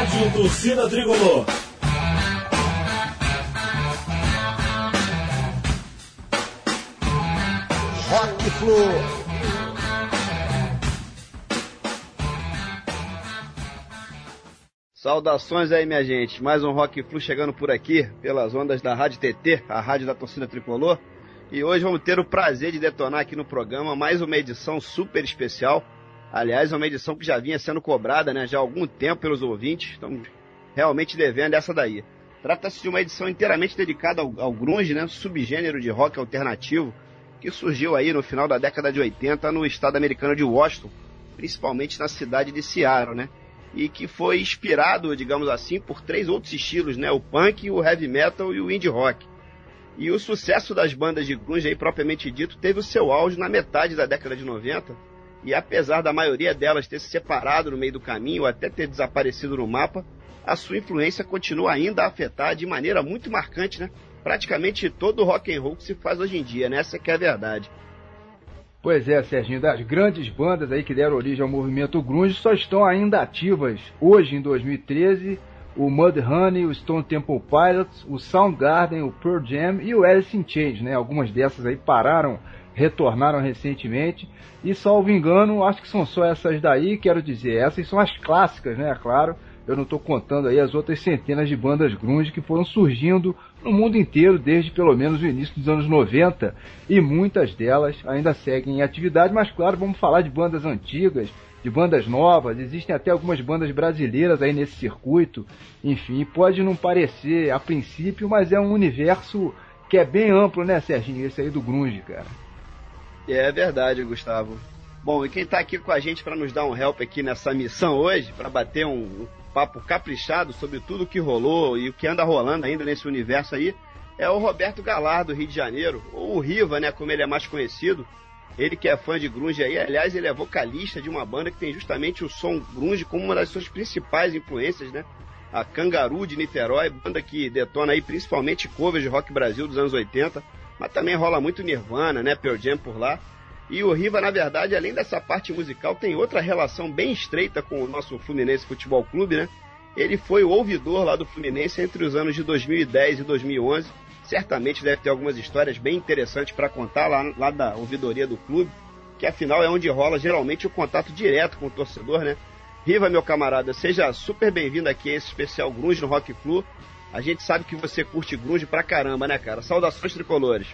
Rádio Torcida Tricolor. Rock Flu. Saudações aí, minha gente. Mais um Rock Flu chegando por aqui, pelas ondas da Rádio TT, a rádio da torcida tricolor. E hoje vamos ter o prazer de detonar aqui no programa mais uma edição super especial. Aliás, uma edição que já vinha sendo cobrada né, já há algum tempo pelos ouvintes. Estamos realmente devendo essa daí. Trata-se de uma edição inteiramente dedicada ao, ao grunge, né, subgênero de rock alternativo, que surgiu aí no final da década de 80 no estado americano de Washington, principalmente na cidade de Seattle, né? E que foi inspirado, digamos assim, por três outros estilos, né? O punk, o heavy metal e o indie rock. E o sucesso das bandas de grunge aí propriamente dito teve o seu auge na metade da década de 90, e apesar da maioria delas ter se separado no meio do caminho ou até ter desaparecido no mapa, a sua influência continua ainda a afetar de maneira muito marcante, né? praticamente todo o rock and roll que se faz hoje em dia, né? Essa que é a verdade. Pois é, Serginho, das grandes bandas aí que deram origem ao movimento grunge só estão ainda ativas hoje em 2013 o Mudhoney, o Stone Temple Pilots, o Soundgarden, o Pearl Jam e o Alice in Chains, né? Algumas dessas aí pararam, retornaram recentemente e salvo engano, acho que são só essas daí, quero dizer, essas são as clássicas, né? Claro, eu não estou contando aí as outras centenas de bandas grunge que foram surgindo no mundo inteiro desde pelo menos o início dos anos 90 e muitas delas ainda seguem em atividade, mas claro, vamos falar de bandas antigas, de bandas novas, existem até algumas bandas brasileiras aí nesse circuito. Enfim, pode não parecer a princípio, mas é um universo que é bem amplo, né, Serginho? Esse aí do grunge, cara. É verdade, Gustavo. Bom, e quem está aqui com a gente para nos dar um help aqui nessa missão hoje, para bater um, papo caprichado sobre tudo o que rolou e o que anda rolando ainda nesse universo aí, é o Roberto Galar, do Rio de Janeiro, ou o Riva, né, como ele é mais conhecido. Ele que é fã de grunge aí, aliás, ele é vocalista de uma banda que tem justamente o som grunge como uma das suas principais influências, né? A Cangaru de Niterói, banda que detona aí principalmente covers de rock Brasil dos anos 80, mas também rola muito Nirvana, né, Pearl Jam por lá. E o Riva, na verdade, além dessa parte musical, tem outra relação bem estreita com o nosso Fluminense Futebol Clube, né? Ele foi o ouvidor lá do Fluminense entre os anos de 2010 e 2011. Certamente deve ter algumas histórias bem interessantes para contar lá, lá da ouvidoria do clube, que afinal é onde rola geralmente o contato direto com o torcedor, né? Riva, meu camarada, seja super bem-vindo aqui a esse especial Grunge no Rock Flu. A gente sabe que você curte Grunge pra caramba, né, cara? Saudações tricolores.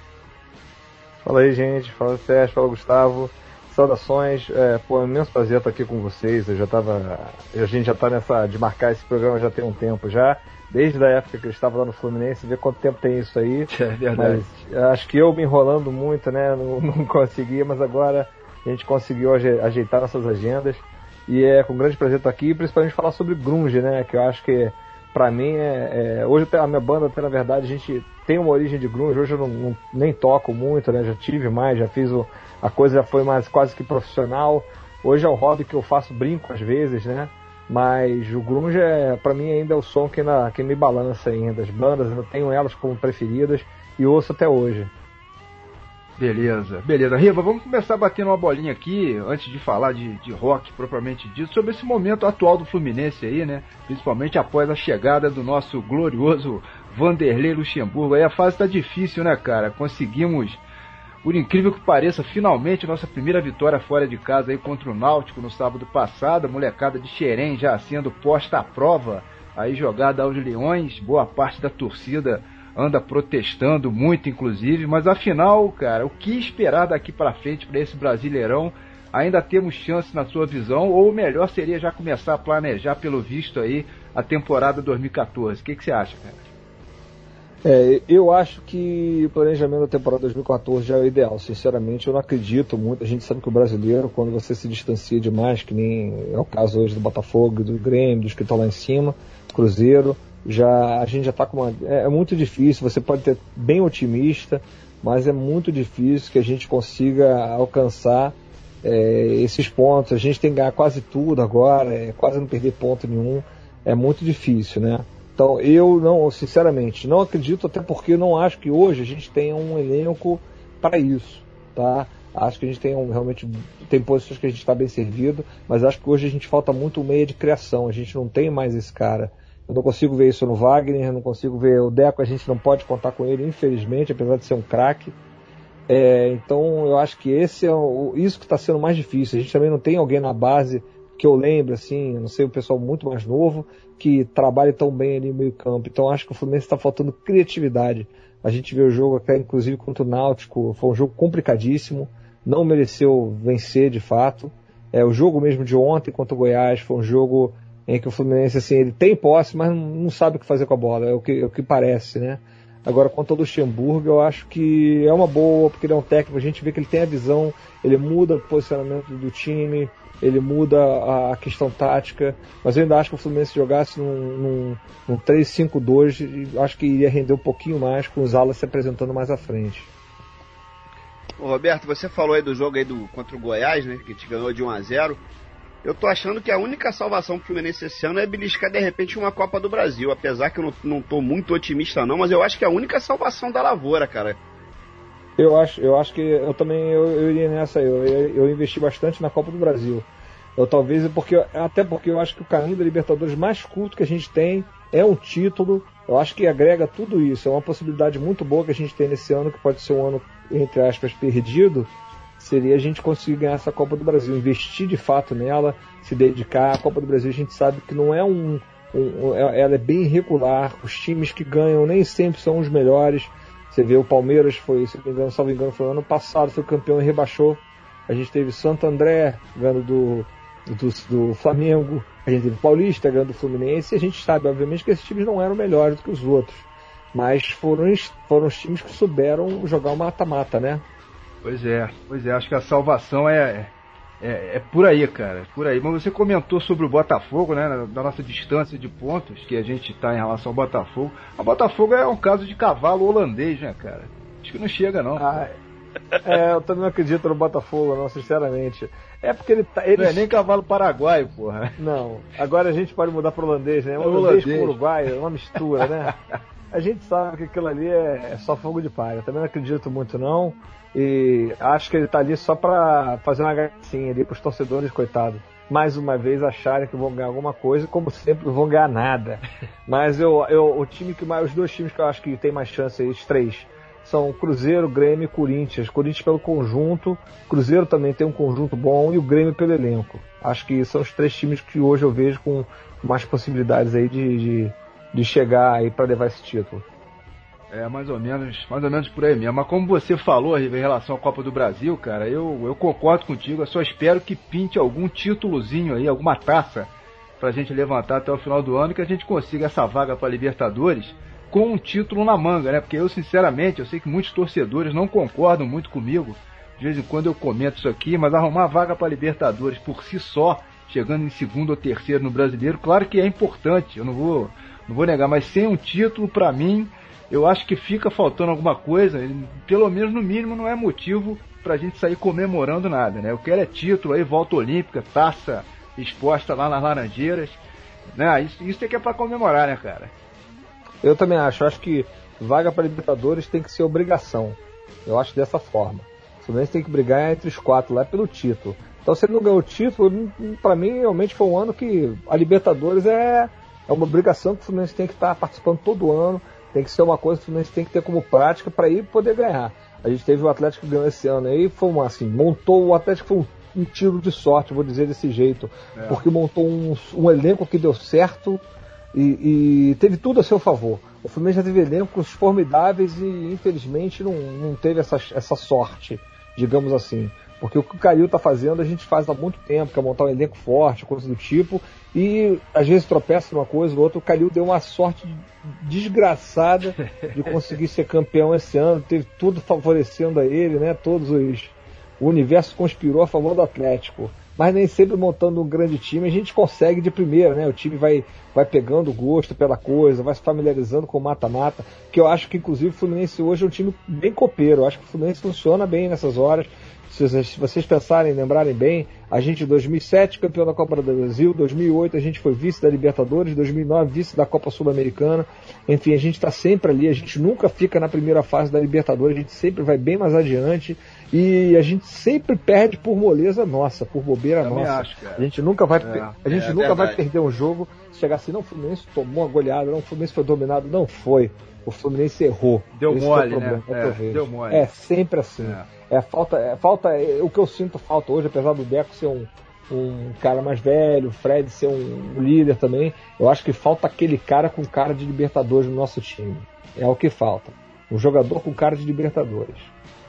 Fala aí, gente. Fala Sérgio, fala Gustavo. Saudações. É, pô, é um imenso prazer estar aqui com vocês. Eu já tava. A gente já tá nessa. de marcar esse programa já tem um tempo já. Desde a época que eu estava lá no Fluminense, ver quanto tempo tem isso aí. É verdade. Mas acho que eu me enrolando muito, né? Não, não consegui, mas agora a gente conseguiu ajeitar nossas agendas. E é com grande prazer estar aqui, principalmente falar sobre Grunge, né? Que eu acho que para mim é, é, hoje a minha banda até na verdade a gente tem uma origem de grunge hoje eu não, não, nem toco muito né já tive mais já fiz o, a coisa já foi mais quase que profissional. Hoje é o hobby que eu faço brinco às vezes né mas o grunge é para mim ainda é o som que, na, que me balança ainda. As bandas eu tenho elas como preferidas e ouço até hoje Beleza, beleza. Riva, vamos começar batendo uma bolinha aqui, antes de falar de, de rock propriamente dito, sobre esse momento atual do Fluminense aí, né? Principalmente após a chegada do nosso glorioso Vanderlei Luxemburgo. Aí a fase tá difícil, né, cara? Conseguimos, por incrível que pareça, finalmente nossa primeira vitória fora de casa aí contra o Náutico no sábado passado. A molecada de Xerém já sendo posta à prova, aí jogada aos leões, boa parte da torcida anda protestando muito, inclusive. Mas afinal, cara, o que esperar daqui para frente para esse Brasileirão? Ainda temos chance na sua visão? Ou melhor seria já começar a planejar, pelo visto aí, a temporada 2014? O que, que você acha, cara? É, eu acho que o planejamento da temporada 2014 já é o ideal. Sinceramente, eu não acredito muito. A gente sabe que o brasileiro, quando você se distancia demais, que nem é o caso hoje do Botafogo, do Grêmio, dos que estão lá em cima, Cruzeiro, já a gente já está com uma. É, é, muito difícil, você pode ter bem otimista, mas é muito difícil que a gente consiga alcançar é, esses pontos. A gente tem que ganhar quase tudo agora, é, quase não perder ponto nenhum. É muito difícil, né? Então eu não, sinceramente, não acredito, até porque eu não acho que hoje a gente tenha um elenco para isso, tá? Acho que a gente tem um, realmente tem posições que a gente está bem servido, mas acho que hoje a gente falta muito meia de criação. A gente não tem mais esse cara. Eu não consigo ver isso no Wagner, não consigo ver o Deco, a gente não pode contar com ele, infelizmente, apesar de ser um craque. É, então eu acho que esse é o, isso que está sendo mais difícil. A gente também não tem alguém na base que eu lembro, assim, não sei, o pessoal muito mais novo, que trabalhe tão bem ali no meio campo. Então acho que o Fluminense está faltando criatividade. A gente viu o jogo até, inclusive, contra o Náutico, foi um jogo complicadíssimo, não mereceu vencer de fato. É, o jogo mesmo de ontem contra o Goiás foi um jogo em que o Fluminense, assim, ele tem posse, mas não sabe o que fazer com a bola, é o que, é o que parece, né? Agora, quanto ao Luxemburgo, eu acho que é uma boa, porque ele é um técnico, a gente vê que ele tem a visão, ele muda o posicionamento do time, ele muda a, questão tática, mas eu ainda acho que o Fluminense jogasse num, num, num 3-5-2, acho que iria render um pouquinho mais com os alas se apresentando mais à frente. Ô Roberto, você falou aí do jogo aí do, contra o Goiás, né, que te ganhou de 1 a 0 eu tô achando que a única salvação pro Fluminense esse ano é beliscar de repente uma Copa do Brasil. Apesar que eu não, não tô muito otimista não, mas eu acho que é a única salvação da lavoura, cara. Eu acho, eu acho que eu também eu, eu iria nessa. Eu, eu investi bastante na Copa do Brasil. Eu talvez porque até porque eu acho que o caminho da Libertadores mais curto que a gente tem é um título. Eu acho que agrega tudo isso. É uma possibilidade muito boa que a gente tem nesse ano que pode ser um ano entre aspas perdido. Seria a gente conseguir ganhar essa Copa do Brasil, investir de fato nela, se dedicar. A Copa do Brasil a gente sabe que não é um, um é, ela é bem irregular. Os times que ganham nem sempre são os melhores. Você vê o Palmeiras foi, se não me engano, salvo engano, foi ano passado, foi campeão e rebaixou. A gente teve Santo André ganhando do, do, do Flamengo, a gente teve Paulista ganhando do Fluminense, e a gente sabe, obviamente, que esses times não eram melhores do que os outros. Mas foram, foram os times que souberam jogar o mata-mata, né? Pois é, pois é, acho que a salvação é, é, é, por aí, cara, é por aí. Mas você comentou sobre o Botafogo, né? Da nossa distância de pontos que a gente está em relação ao Botafogo. A Botafogo é um caso de cavalo holandês, né, cara? Acho que não chega, não. Ah, é, eu também não acredito no Botafogo, não, sinceramente. É porque ele tá. Ele... Não é nem cavalo paraguaio, porra. Não. Agora a gente pode mudar pro holandês, né? O holandês, com uruguaio, é uma mistura, né? A gente sabe que aquilo ali é, é só fogo de palha. Também não acredito muito, não. E acho que ele tá ali só para fazer uma gracinha ali pros torcedores, coitado. Mais uma vez acharem que vão ganhar alguma coisa, como sempre, vão ganhar nada. Mas eu, eu, o time que mais, os dois times que eu acho que tem mais chance aí, os três, são Cruzeiro, Grêmio e Corinthians. Corinthians pelo conjunto, Cruzeiro também tem um conjunto bom e o Grêmio pelo elenco. Acho que são os três times que hoje eu vejo com mais possibilidades aí de, de, de chegar aí para levar esse título. É, mais ou menos, mais ou menos por aí mesmo. Mas como você falou em relação à Copa do Brasil, cara, eu, eu concordo contigo. Eu só espero que pinte algum títulozinho aí, alguma taça pra gente levantar até o final do ano e que a gente consiga essa vaga para Libertadores com um título na manga, né? Porque eu, sinceramente, eu sei que muitos torcedores não concordam muito comigo. De vez em quando eu comento isso aqui, mas arrumar vaga para Libertadores por si só, chegando em segundo ou terceiro no brasileiro, claro que é importante, eu não vou, não vou negar, mas sem um título, para mim, eu acho que fica faltando alguma coisa, pelo menos no mínimo não é motivo pra gente sair comemorando nada, né? Eu quero é título aí, volta olímpica, taça exposta lá nas Laranjeiras, né? Isso, isso é que é pra comemorar, né, cara? Eu também acho, eu acho que vaga para Libertadores tem que ser obrigação. Eu acho dessa forma. O Fluminense tem que brigar entre os quatro lá pelo título. Então se ele não ganhou o título, para mim realmente foi um ano que a Libertadores é, é uma obrigação que o Fluminense tem que estar participando todo ano tem que ser uma coisa que o Fluminense tem que ter como prática para ir poder ganhar. A gente teve o Atlético que ganhou esse ano aí, foi uma, assim, montou o Atlético foi um, um tiro de sorte, vou dizer desse jeito, é. porque montou um, um, elenco que deu certo e, e, teve tudo a seu favor. O Fluminense já teve elencos formidáveis e infelizmente não, não teve essa, essa sorte, digamos assim. Porque o que o Calil está fazendo a gente faz há muito tempo, que é montar um elenco forte, coisa do tipo, e às vezes tropeça uma coisa ou outra. O Calil deu uma sorte desgraçada de conseguir ser campeão esse ano, teve tudo favorecendo a ele, né? Todos os. O universo conspirou a favor do Atlético. Mas nem sempre montando um grande time a gente consegue de primeira, né? O time vai, vai pegando gosto pela coisa, vai se familiarizando com o mata-mata. Que eu acho que, inclusive, o Fluminense hoje é um time bem copeiro. Eu acho que o Fluminense funciona bem nessas horas se vocês pensarem, lembrarem bem, a gente em 2007 campeão da Copa do Brasil, 2008 a gente foi vice da Libertadores, 2009 vice da Copa Sul-Americana. Enfim, a gente está sempre ali, a gente nunca fica na primeira fase da Libertadores, a gente sempre vai bem mais adiante. E a gente sempre perde por moleza nossa, por bobeira Também nossa. acho. A gente nunca vai, É. a gente É nunca vai perder um jogo se chegar assim, não, o Fluminense tomou uma goleada, não, o Fluminense foi dominado, não foi. O Fluminense errou. Deu Esse mole, é o né? problema, é É, deu mole. É sempre assim. É. É falta, é falta, é, o que eu sinto falta hoje, apesar do Deco ser um, um cara mais velho, o Fred ser um líder também, eu acho que falta aquele cara com cara de Libertadores no nosso time. É o que falta. Um jogador com cara de Libertadores.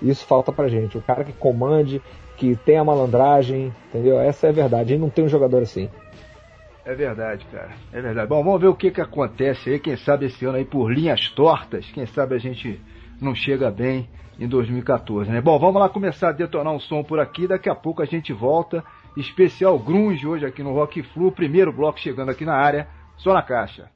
Isso falta pra gente. O cara que comande, que tenha malandragem, entendeu? Essa é a verdade. A gente não tem um jogador assim. É verdade, cara. É verdade. Bom, vamos ver o que que acontece aí. Quem sabe esse ano aí por linhas tortas, quem sabe a gente não chega bem em 2014, né? Bom, vamos lá começar a detonar um som por aqui. Daqui a pouco a gente volta. Especial Grunge hoje aqui no Rock Flu. Primeiro bloco chegando aqui na área. Só na caixa.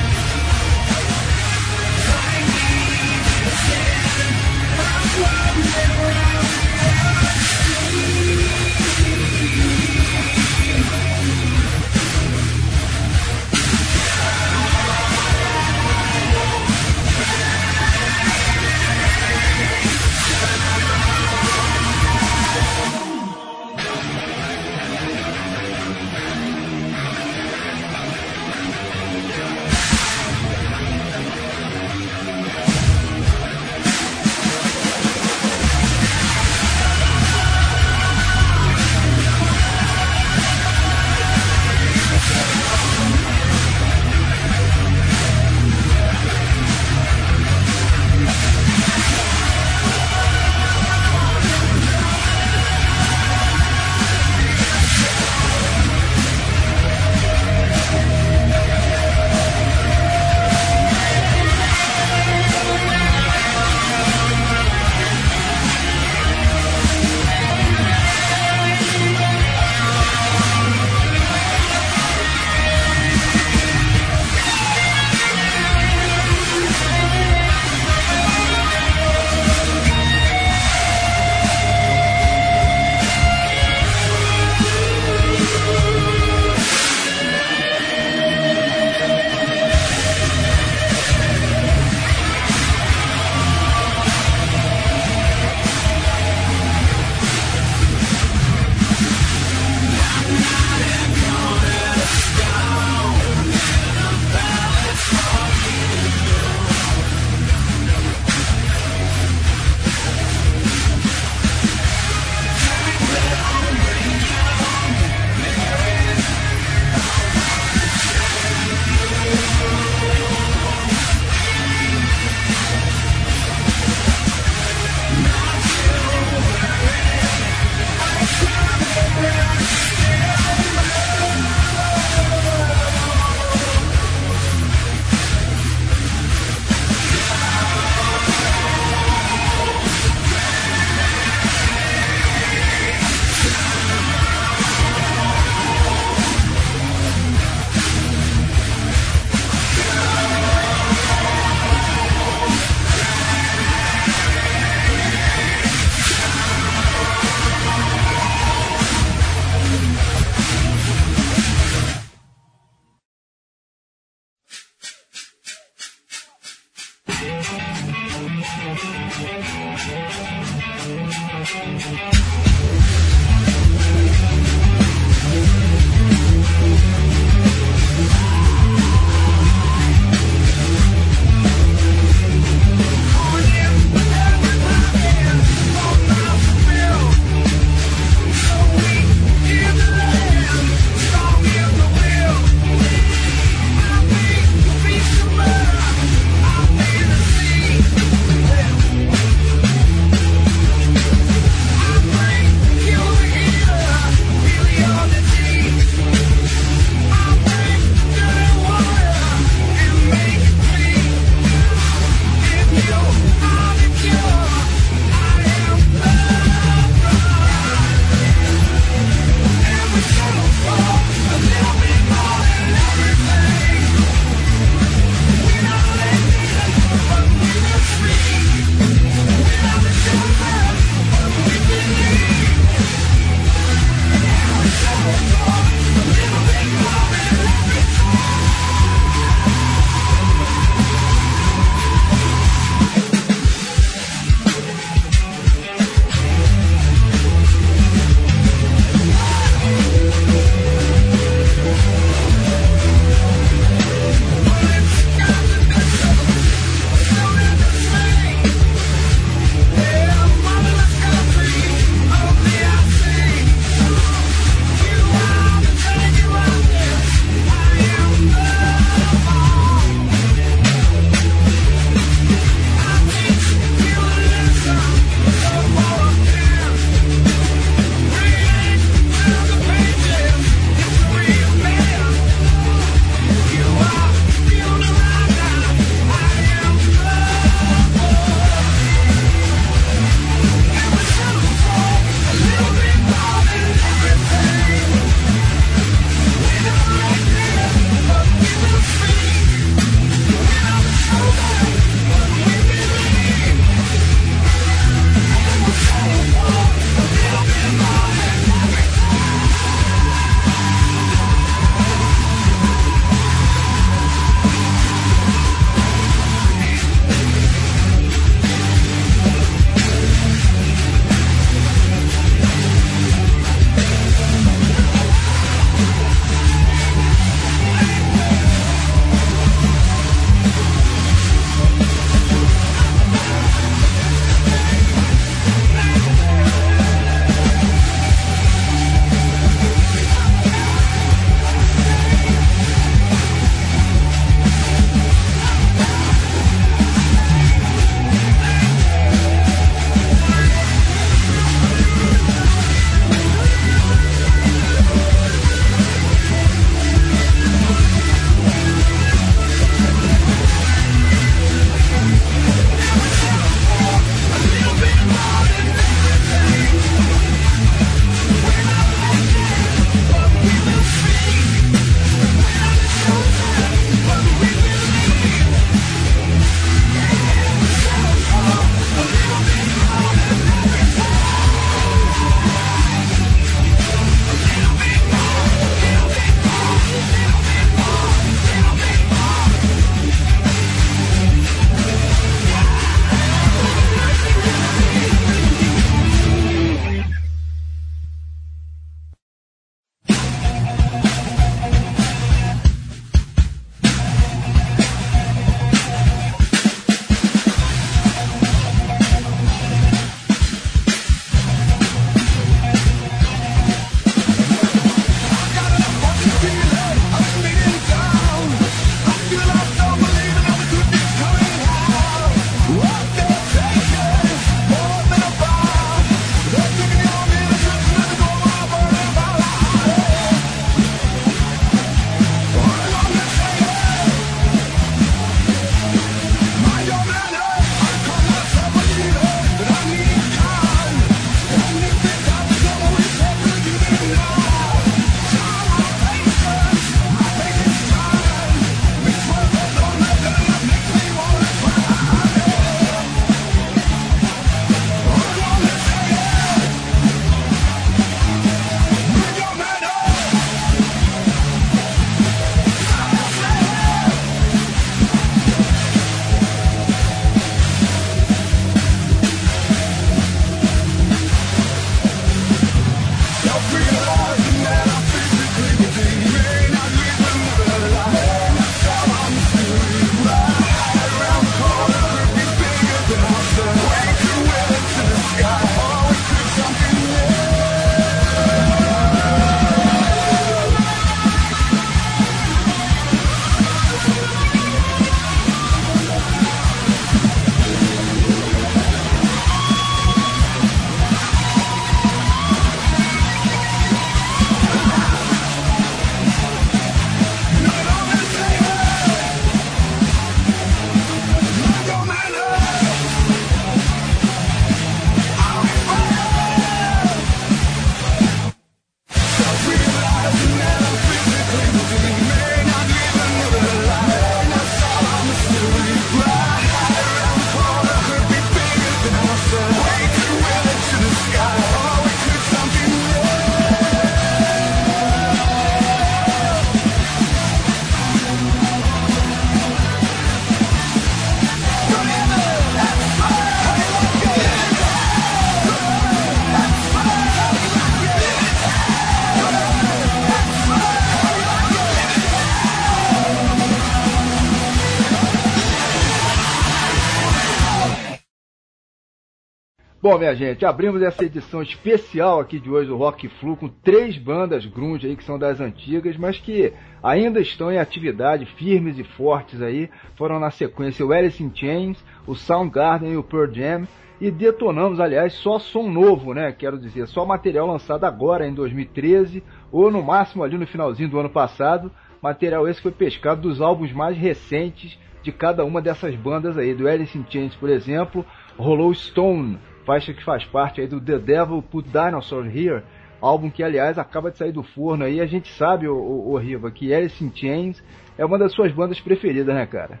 Bom, minha gente, abrimos essa edição especial aqui de hoje do Rock Flu com três bandas grunge aí que são das antigas, mas que ainda estão em atividade, firmes e fortes aí. Foram na sequência o Alice in Chains, o Soundgarden e o Pearl Jam. E detonamos, aliás, só som novo, né? Quero dizer, só material lançado agora em 2013 ou no máximo ali no finalzinho do ano passado. Material esse foi pescado dos álbuns mais recentes de cada uma dessas bandas aí. Do Alice in Chains, por exemplo, rolou Stone, faixa que faz parte aí do The Devil Put Dinosaur Here, álbum que aliás acaba de sair do forno aí, a gente sabe, o, o, o Riva, que Alice in Chains é uma das suas bandas preferidas, né, cara?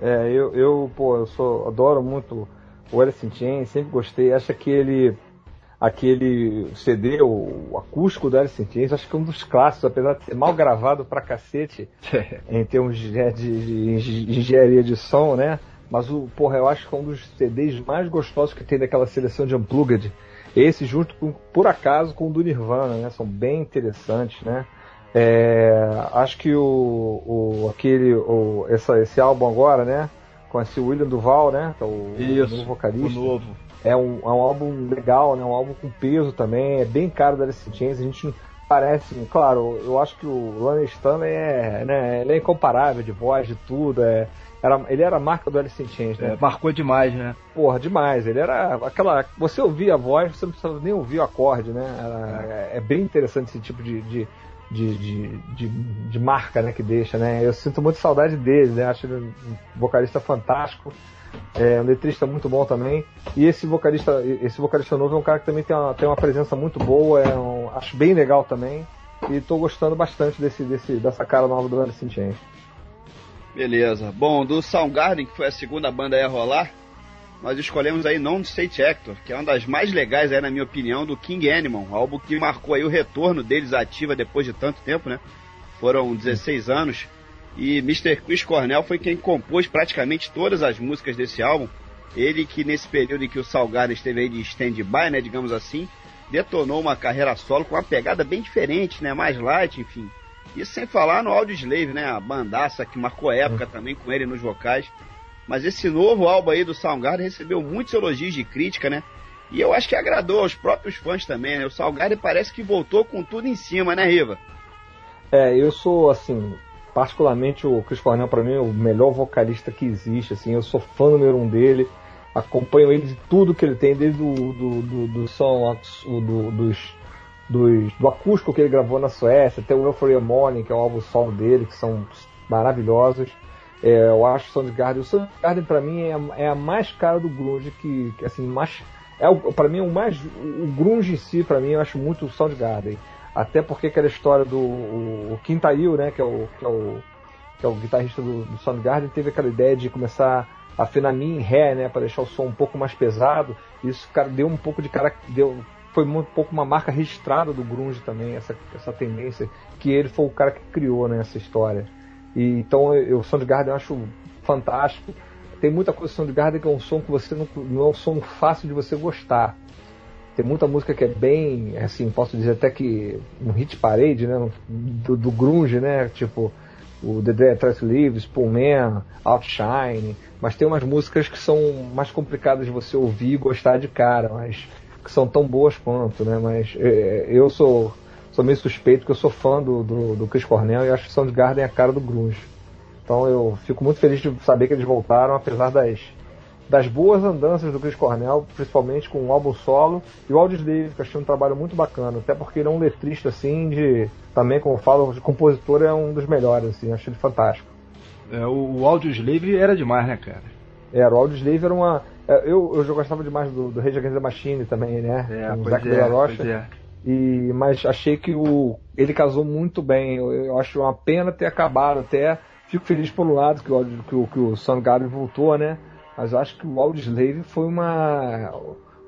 É, eu, eu pô, eu sou, adoro muito o Alice in Chains, sempre gostei, acho que ele aquele CD, o, o acústico do Alice in Chains, acho que é um dos clássicos, apesar de ser mal gravado pra cacete, em termos de, de, de engenharia de som, né? Mas o, porra, eu acho que é um dos CDs mais gostosos que tem daquela seleção de Unplugged. Esse junto com, por acaso, com o do Nirvana, né? São bem interessantes, né? É, acho que o, o aquele o, essa, esse álbum agora, né? Com esse William Duval, né? Que é o, Isso, novo vocalista. O novo. É um, é um álbum legal, né? Um álbum com peso também. É bem caro da Alice Chains. A gente parece, claro, eu acho que o Lana Stanley é, né? Ele é incomparável de voz, de tudo. É, era, ele era a marca do Alice in Chains, né? É, marcou demais, né? Porra, demais. Ele era aquela. Você ouvia a voz, você não precisava nem ouvir o acorde, né? Era, é. é bem interessante esse tipo de, de, de, de, de, de marca né, que deixa, né? Eu sinto muito saudade dele, né? Acho ele um vocalista fantástico. É um letrista muito bom também. E esse vocalista, esse vocalista novo é um cara que também tem uma, tem uma presença muito boa, é um, acho bem legal também. E estou gostando bastante desse, desse, dessa cara nova do Alice in Chains. Beleza. Bom, do Soundgarden, que foi a segunda banda a rolar, nós escolhemos aí Non State Actor, que é uma das mais legais aí, na minha opinião, do King Animal, álbum que marcou aí o retorno deles ativa depois de tanto tempo, né? Foram 16 anos. E Mr. Chris Cornell foi quem compôs praticamente todas as músicas desse álbum. Ele que nesse período em que o Salgado esteve aí de stand-by, né, digamos assim, detonou uma carreira solo com uma pegada bem diferente, né, mais light, enfim. Isso sem falar no Audio Slave, né? A bandaça que marcou época uhum. também com ele nos vocais. Mas esse novo álbum aí do Soundgarden recebeu muitos elogios de crítica, né? E eu acho que agradou aos próprios fãs também, né? O Soundgarden parece que voltou com tudo em cima, né, Riva? É, eu sou, assim, particularmente o Chris Cornell para mim é o melhor vocalista que existe, assim, eu sou fã número um dele, acompanho ele de tudo que ele tem, desde o do, do, do som, do, dos dos, do acústico que ele gravou na Suécia, até o Euphoria Morning, que é o álbum solo dele, que são maravilhosos. É, eu acho o Soundgarden. O Soundgarden para mim é a, é a, mais cara do grunge que, que assim, mais é para mim o mais o grunge em si para mim eu acho muito o Soundgarden. Até porque aquela história do o, o Quintail, né, que é o que é o, que é o guitarrista do, do Soundgarden, teve aquela ideia de começar a afinar em ré, né, para deixar o som um pouco mais pesado. Isso cara deu um pouco de cara deu foi um pouco uma marca registrada do grunge também, essa, essa tendência, que ele foi o cara que criou né, essa história. E, então eu, o Soundgarden eu acho fantástico. Tem muita coisa do Soundgarden que é um som que você não, não é um som fácil de você gostar. Tem muita música que é bem, assim, posso dizer até que um hit parade, né, do, do grunge, né, tipo o The Dead Leaves, Pullman, Outshine, mas tem umas músicas que são mais complicadas de você ouvir e gostar de cara, mas que são tão boas quanto, né? Mas é, eu sou, sou meio suspeito que eu sou fã do, do, do Chris Cornell e acho que Soundgarden é a cara do grunge. Então eu fico muito feliz de saber que eles voltaram, apesar das, das boas andanças do Chris Cornell, principalmente com o álbum solo e o Audioslave, que eu achei um trabalho muito bacana, até porque ele é um letrista assim de também como eu falo, de compositor é um dos melhores assim, achei ele fantástico. É, o, o Audioslave era demais, né, cara? Era, o Audioslave era uma eu, eu já gostava demais do, do Rage Against the Machine também, né? É, o Zac é, Rocha. É. E, mas achei que o, ele casou muito bem. Eu, eu, acho uma pena ter acabado até. Fico feliz por um lado que o, que o, que o Soundgarden voltou, né? Mas acho que o Audioslave foi uma.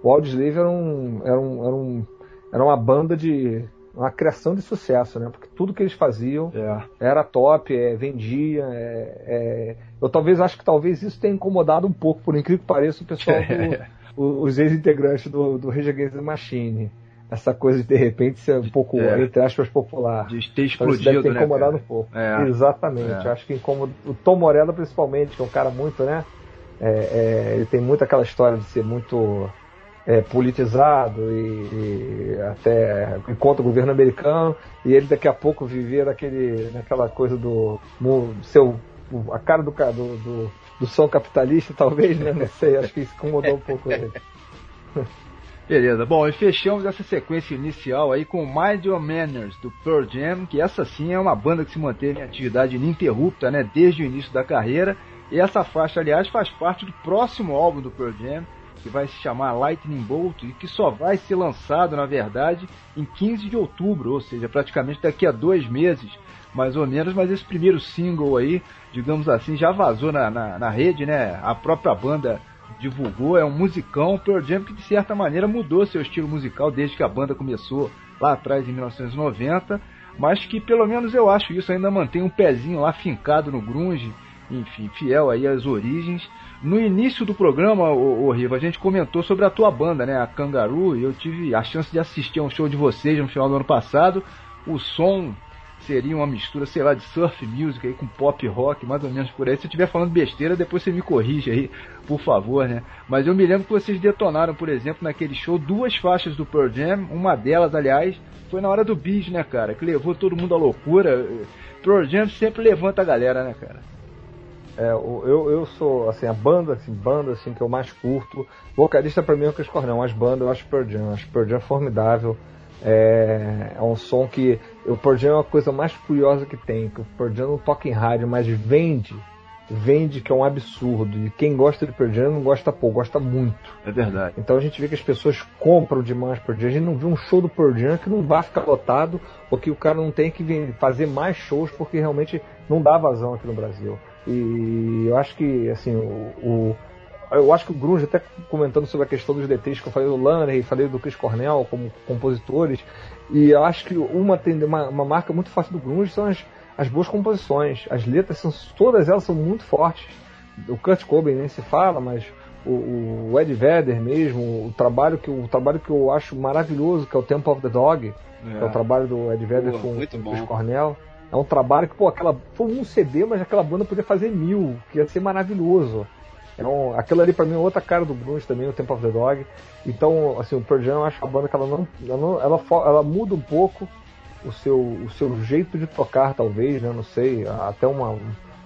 O Audioslave era um, era um, era um. Era uma banda de uma criação de sucesso, né? Porque tudo que eles faziam é. era top, é, vendia. É, é, eu talvez acho que talvez isso tenha incomodado um pouco, por incrível que pareça, o pessoal, do, os ex-integrantes do, do Rage Against the Machine. Essa coisa de de repente ser um pouco, é. entre aspas, popular. De ter explodido, então, deve ter né, incomodado um pouco. É. Exatamente. Acho que incomoda. O Tom Morello, principalmente, que é um cara muito, né? ele tem muito aquela história de ser muito é, politizado e, e até contra o governo americano e ele daqui a pouco viver naquele, naquela coisa do, do seu a cara do, do, do, do som capitalista talvez né? Não sei acho que isso incomodou um pouco ele. Beleza, bom, e fechamos essa sequência inicial aí com Mind Your Manners, do Pearl Jam, que essa sim é uma banda que se manteve em atividade ininterrupta, né, desde o início da carreira, e essa faixa, aliás, faz parte do próximo álbum do Pearl Jam, que vai se chamar Lightning Bolt, e que só vai ser lançado, na verdade, em 15 de outubro, ou seja, praticamente daqui a dois meses, mais ou menos, mas esse primeiro single aí, digamos assim, já vazou na, na, na rede, né, a própria banda divulgou, é um musicão, Pearl Jam que de certa maneira mudou seu estilo musical desde que a banda começou lá atrás em 1990, mas que pelo menos eu acho isso ainda mantém um pezinho lá fincado no grunge, enfim, fiel aí às origens. No início do programa, o, Riva, a gente comentou sobre a tua banda, né, a Kangaroo, e eu tive a chance de assistir a um show de vocês no final do ano passado. O som seria uma mistura, sei lá, de surf music aí com pop rock, mais ou menos por aí. Se eu estiver falando besteira, depois você me corrige aí, por favor, né? Mas eu me lembro que vocês detonaram, por exemplo, naquele show, duas faixas do Pearl Jam, uma delas, aliás, foi na hora do bis, né, cara? Que levou todo mundo à loucura. Pearl Jam sempre levanta a galera, né, cara? É, eu, eu sou, assim, a banda, assim, banda, assim, que eu mais curto. Vocalista pra mim é o Chris Cornell, mas banda eu acho Pearl Jam. Acho Pearl Jam formidável. É, é um som que o Pearl Jam é uma coisa mais curiosa que tem, que o Pearl Jam não toca em rádio, mas vende, vende que é um absurdo. E quem gosta de Pearl Jam não gosta pouco, gosta muito. É verdade. Então a gente vê que as pessoas compram demais Pearl Jam. A gente não vê um show do Pearl Jam que não vai ficar lotado, ou que o cara não tem que fazer mais shows porque realmente não dá vazão aqui no Brasil. E eu acho que assim o, o eu acho que o Grunge, até comentando sobre a questão dos DTs que eu falei do Lanner, falei do Chris Cornell como compositores, e eu acho que uma, uma, uma marca muito forte do Grunge são as, as boas composições. As letras, são, todas elas são muito fortes. O Kurt Cobain nem se fala, mas o, o Ed Vedder mesmo, o trabalho, que, o trabalho que eu acho maravilhoso, que é o Temple of the Dog, é, que é o trabalho do Ed Vedder com, com o Chris Cornell. É um trabalho que, pô, aquela, foi um CD, mas aquela banda podia fazer mil, que ia ser maravilhoso. Então, aquilo ali pra mim é outra cara do blues também, o Temple of the Dog. Então, assim, o Pearl Jam eu acho a banda que ela não, ela, não, ela, ela, muda um pouco o seu, o seu jeito de tocar, talvez, né? Não sei, até uma,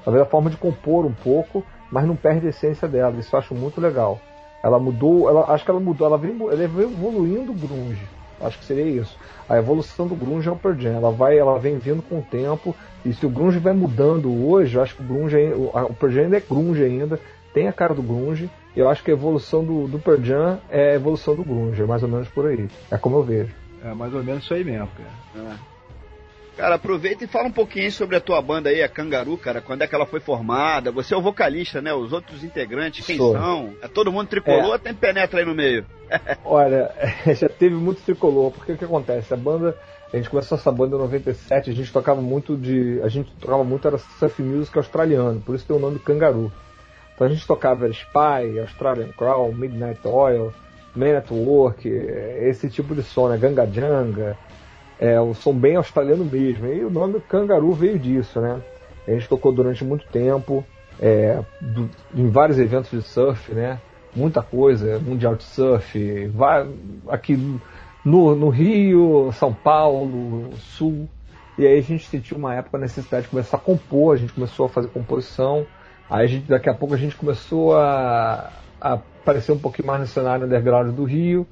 talvez a forma de compor um pouco, mas não perde a essência dela. Isso eu acho muito legal. Ela mudou, ela, acho que ela mudou, ela veio, ela veio evoluindo o grunge. Acho que seria isso. A evolução do grunge é o Pearl Jam. Ela vai, ela vem vindo com o tempo. E se o grunge vai mudando hoje, eu acho que o grunge, o, o Pearl Jam ainda é grunge ainda tem a cara do grunge. E eu acho que a evolução do, do Pearl Jam é a evolução do grunge, é mais ou menos por aí. É como eu vejo. É mais ou menos isso aí mesmo, cara. É. Cara, aproveita e fala um pouquinho sobre a tua banda aí, a Cangaru, cara. Quando é que ela foi formada? Você é o vocalista, né? Os outros integrantes, quem Sou. são? É todo mundo tricolor é. ou tem penetra aí no meio? Olha, já teve muito tricolor, porque o que acontece? A banda, a gente começou essa banda em 97, a gente tocava muito de. A gente tocava muito, era surf music australiano, por isso tem o nome Cangaru. Então a gente tocava Spy, Australian Crawl, Midnight Oil, Man at Work, esse tipo de som, né? Ganga Janga, é, um som bem australiano mesmo. E o nome Kangaroo veio disso, né? A gente tocou durante muito tempo, é, do, em vários eventos de surf, né? Muita coisa, Mundial de Surf, vai, aqui no, no Rio, São Paulo, Sul. E aí a gente sentiu uma época a necessidade de começar a compor, a gente começou a fazer composição. Aí gente, daqui a pouco a gente começou a, a aparecer um pouquinho mais no cenário underground do Rio.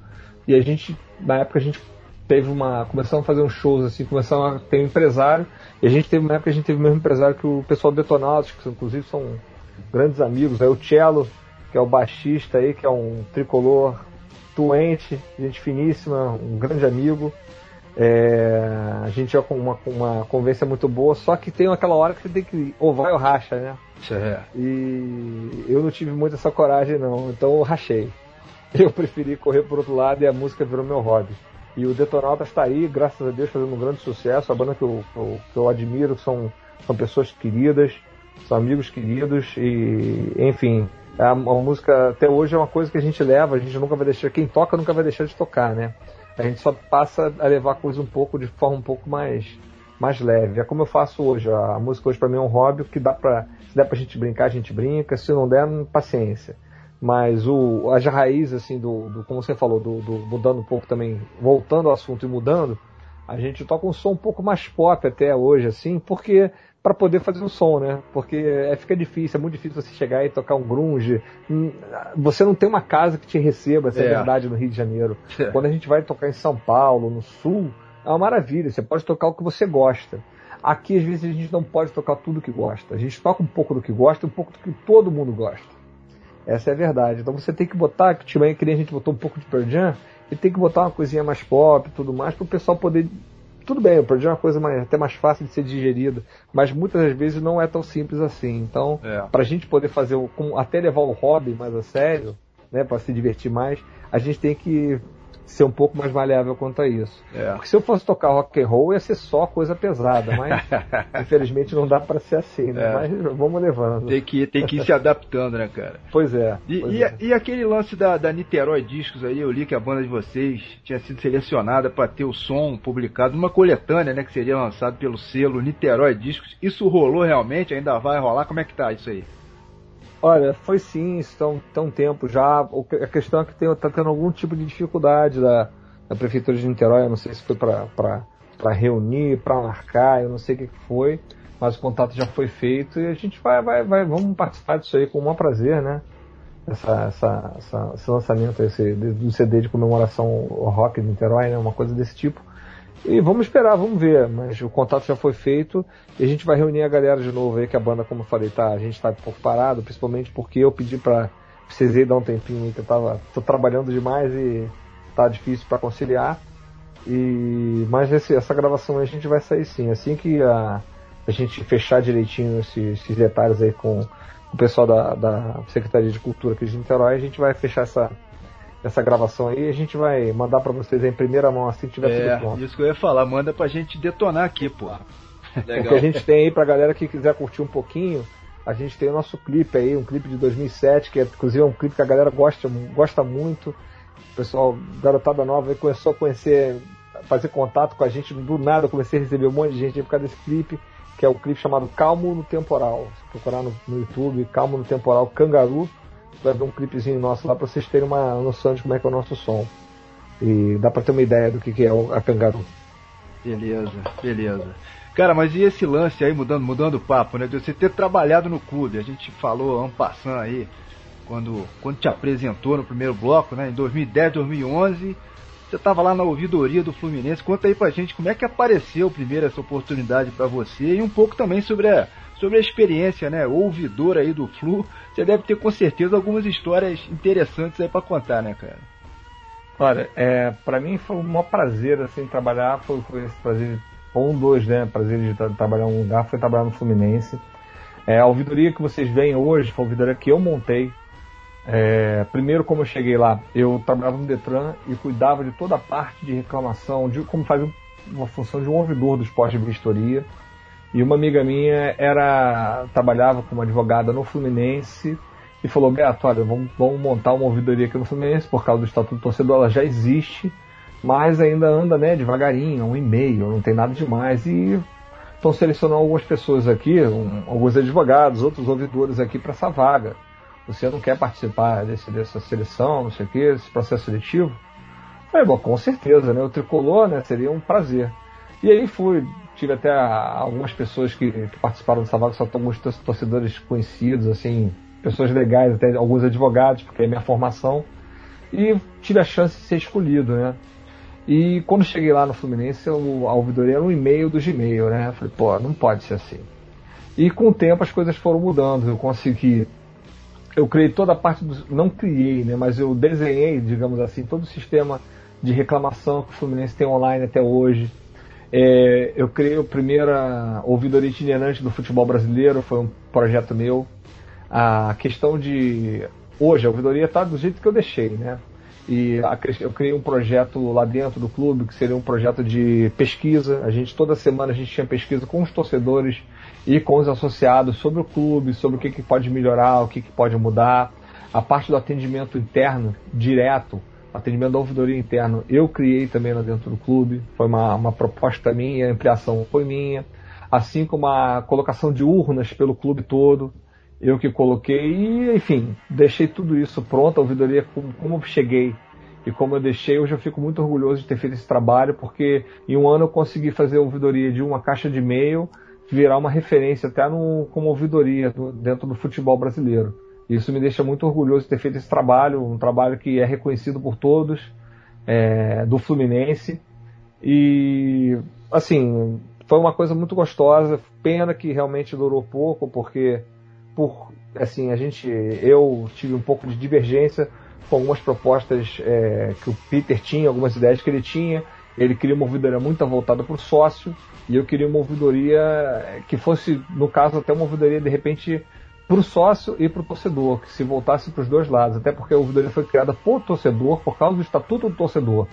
E a gente, na época, a gente teve uma. Começamos a fazer uns shows assim, começamos a ter um empresário. E a gente teve, na época, a gente teve o mesmo empresário que o pessoal do Detonados, que inclusive são grandes amigos. Aí o Cello, que é o baixista aí, que é um tricolor doente, gente finíssima, um grande amigo. É, a gente já com uma, uma convivência muito boa, só que tem aquela hora que você tem que ou vai ou racha, né? É. E eu não tive muito essa coragem não, então eu rachei. Eu preferi correr por outro lado e a música virou meu hobby. E o Detonautas está aí, graças a Deus, fazendo um grande sucesso. A banda que eu, eu, que eu admiro são, são pessoas queridas, são amigos queridos e, enfim, a, a, música até hoje é uma coisa que a gente leva, a gente nunca vai deixar, quem toca nunca vai deixar de tocar, né? A gente só passa a levar a coisa um pouco de forma um pouco mais mais leve. É como eu faço hoje. A música hoje para mim é um hobby que dá para se der pra gente brincar, a gente brinca. Se não der, paciência. Mas o, as raízes, assim, do, do como você falou, do, do, mudando um pouco também, voltando ao assunto e mudando, a gente toca um som um pouco mais pop até hoje, assim, porque para poder fazer o som, né? Porque é, fica difícil, é muito difícil você chegar e tocar um grunge. Hum, você não tem uma casa que te receba, essa é, é verdade, no Rio de Janeiro. É. Quando a gente vai tocar em São Paulo, no Sul, é uma maravilha. Você pode tocar o que você gosta. Aqui, às vezes, a gente não pode tocar tudo que gosta. A gente toca um pouco do que gosta e um pouco do que todo mundo gosta. Essa é a verdade. Então você tem que botar, que também que a gente botou um pouco de Pearl Jam, e tem que botar uma coisinha mais pop e tudo mais, para o pessoal poder tudo bem, o Pearl é uma coisa mais, até mais fácil de ser digerida, mas muitas das vezes não é tão simples assim. Então, é. para a gente poder fazer, até levar o hobby mais a sério, né, para se divertir mais, a gente tem que ser um pouco mais maleável quanto a isso. É. Porque se eu fosse tocar rock and roll ia ser só coisa pesada, mas infelizmente não dá para ser assim, né? É. Mas vamos levando. Tem que, tem que ir se adaptando, né, cara? Pois é. E, pois e, é. e, aquele lance da, da Niterói Discos aí, eu li que a banda de vocês tinha sido selecionada para ter o som publicado numa coletânea, né, que seria lançado pelo selo Niterói Discos. Isso rolou realmente? Ainda vai rolar? Como é que tá isso aí? Olha, foi sim, estão tão tempo já. A questão é que está tendo algum tipo de dificuldade da, da prefeitura de Niterói. Eu não sei se foi para reunir, para marcar, eu não sei o que foi, mas o contato já foi feito e a gente vai, vai, vai vamos participar disso aí com o maior prazer, né? Essa, essa, essa, esse lançamento esse, do CD de comemoração rock de Niterói, né? Uma coisa desse tipo. E vamos esperar, vamos ver. Mas o contato já foi feito e a gente vai reunir a galera de novo aí, que a banda, como eu falei, tá, a gente tá um pouco parado, principalmente porque eu pedi pra precisei dar um tempinho aí que eu tava tô trabalhando demais e tá difícil para conciliar. E mas esse, essa gravação a gente vai sair sim, assim que a, a gente fechar direitinho esses, esses detalhes aí com o pessoal da, da Secretaria de Cultura aqui de Niterói, a gente vai fechar essa essa gravação aí, a gente vai mandar para vocês em primeira mão assim que tiver é, tudo pronto. Isso que eu ia falar, manda pra gente detonar aqui, pô. Legal. O que a gente tem aí pra galera que quiser curtir um pouquinho, a gente tem o nosso clipe aí, um clipe de 2007, que é, inclusive é um clipe que a galera gosta, gosta muito. O pessoal, garotada nova, aí começou a conhecer, fazer contato com a gente, do nada eu comecei a receber um monte de gente aí por causa desse clipe, que é o clipe chamado Calmo no Temporal. Se procurar no, no YouTube, Calmo no Temporal Cangaru, vai ver um clipezinho nosso lá para vocês terem uma noção de como é que é o nosso som. E dá para ter uma ideia do que, que é a Kangaroo. Beleza, beleza. Cara, mas e esse lance aí, mudando, mudando o papo, né? De você ter trabalhado no clube. A gente falou, um passando aí, quando, quando te apresentou no primeiro bloco, né? Em 2010, 2011, você estava lá na ouvidoria do Fluminense. Conta aí pra gente como é que apareceu primeiro essa oportunidade para você e um pouco também sobre a, sobre a experiência, né? Ouvidor aí do Flu, você deve ter com certeza algumas histórias interessantes aí para contar, né, cara? Olha, é, para mim foi um maior prazer assim trabalhar, foi, foi esse prazer, um dois, né, prazer de tra trabalhar em um lugar, foi trabalhar no Fluminense. É, a ouvidoria que vocês veem hoje foi a ouvidoria que eu montei. É, primeiro, como eu cheguei lá, eu trabalhava no Detran e cuidava de toda a parte de reclamação, de como fazer uma função de um ouvidor do esporte de vistoria. E uma amiga minha era trabalhava como advogada no Fluminense e falou: Beto, olha, vamos, vamos montar uma ouvidoria aqui no Fluminense por causa do Estatuto do Torcedor, ela já existe, mas ainda anda né, devagarinho, um e-mail, não tem nada demais. E estão selecionando algumas pessoas aqui, um, alguns advogados, outros ouvidores aqui para essa vaga. Você não quer participar desse, dessa seleção, não sei o que, desse processo seletivo? Falei, bom, com certeza, né? O tricolor, né? Seria um prazer. E aí fui, tive até algumas pessoas que, que participaram dessa vaga, só alguns torcedores conhecidos, assim, pessoas legais, até alguns advogados, porque é minha formação, e tive a chance de ser escolhido, né? E quando cheguei lá no Fluminense, eu, a ouvidoria era um e-mail do Gmail, né? Falei, pô, não pode ser assim. E com o tempo as coisas foram mudando, eu consegui. Eu criei toda a parte do. Não criei, né? Mas eu desenhei, digamos assim, todo o sistema de reclamação que o Fluminense tem online até hoje é, eu criei a primeira ouvidoria itinerante do futebol brasileiro, foi um projeto meu. A questão de. Hoje, a ouvidoria está do jeito que eu deixei, né? E a, eu criei um projeto lá dentro do clube, que seria um projeto de pesquisa. A gente, toda semana, a gente tinha pesquisa com os torcedores e com os associados sobre o clube, sobre o que, que pode melhorar, o que, que pode mudar. A parte do atendimento interno, direto, atendimento da ouvidoria interno eu criei também lá dentro do clube, foi uma, uma proposta minha, a ampliação foi minha, assim como a colocação de urnas pelo clube todo, eu que coloquei e, enfim, deixei tudo isso pronto, a ouvidoria como, como cheguei. E como eu deixei, hoje eu fico muito orgulhoso de ter feito esse trabalho, porque em um ano eu consegui fazer a ouvidoria de uma caixa de e-mail virar uma referência até no, como ouvidoria do, dentro do futebol brasileiro. Isso me deixa muito orgulhoso de ter feito esse trabalho, um trabalho que é reconhecido por todos, é, do Fluminense. E, assim, foi uma coisa muito gostosa. Pena que realmente durou pouco, porque, por, assim, a gente, eu tive um pouco de divergência com algumas propostas é, que o Peter tinha, algumas ideias que ele tinha. Ele queria uma ouvidoria muito voltada para o sócio, e eu queria uma ouvidoria que fosse, no caso, até uma ouvidoria de repente para o sócio e para o torcedor, que se voltasse para os dois lados, até porque a ouvidoria foi criada por torcedor, por causa do estatuto do torcedor.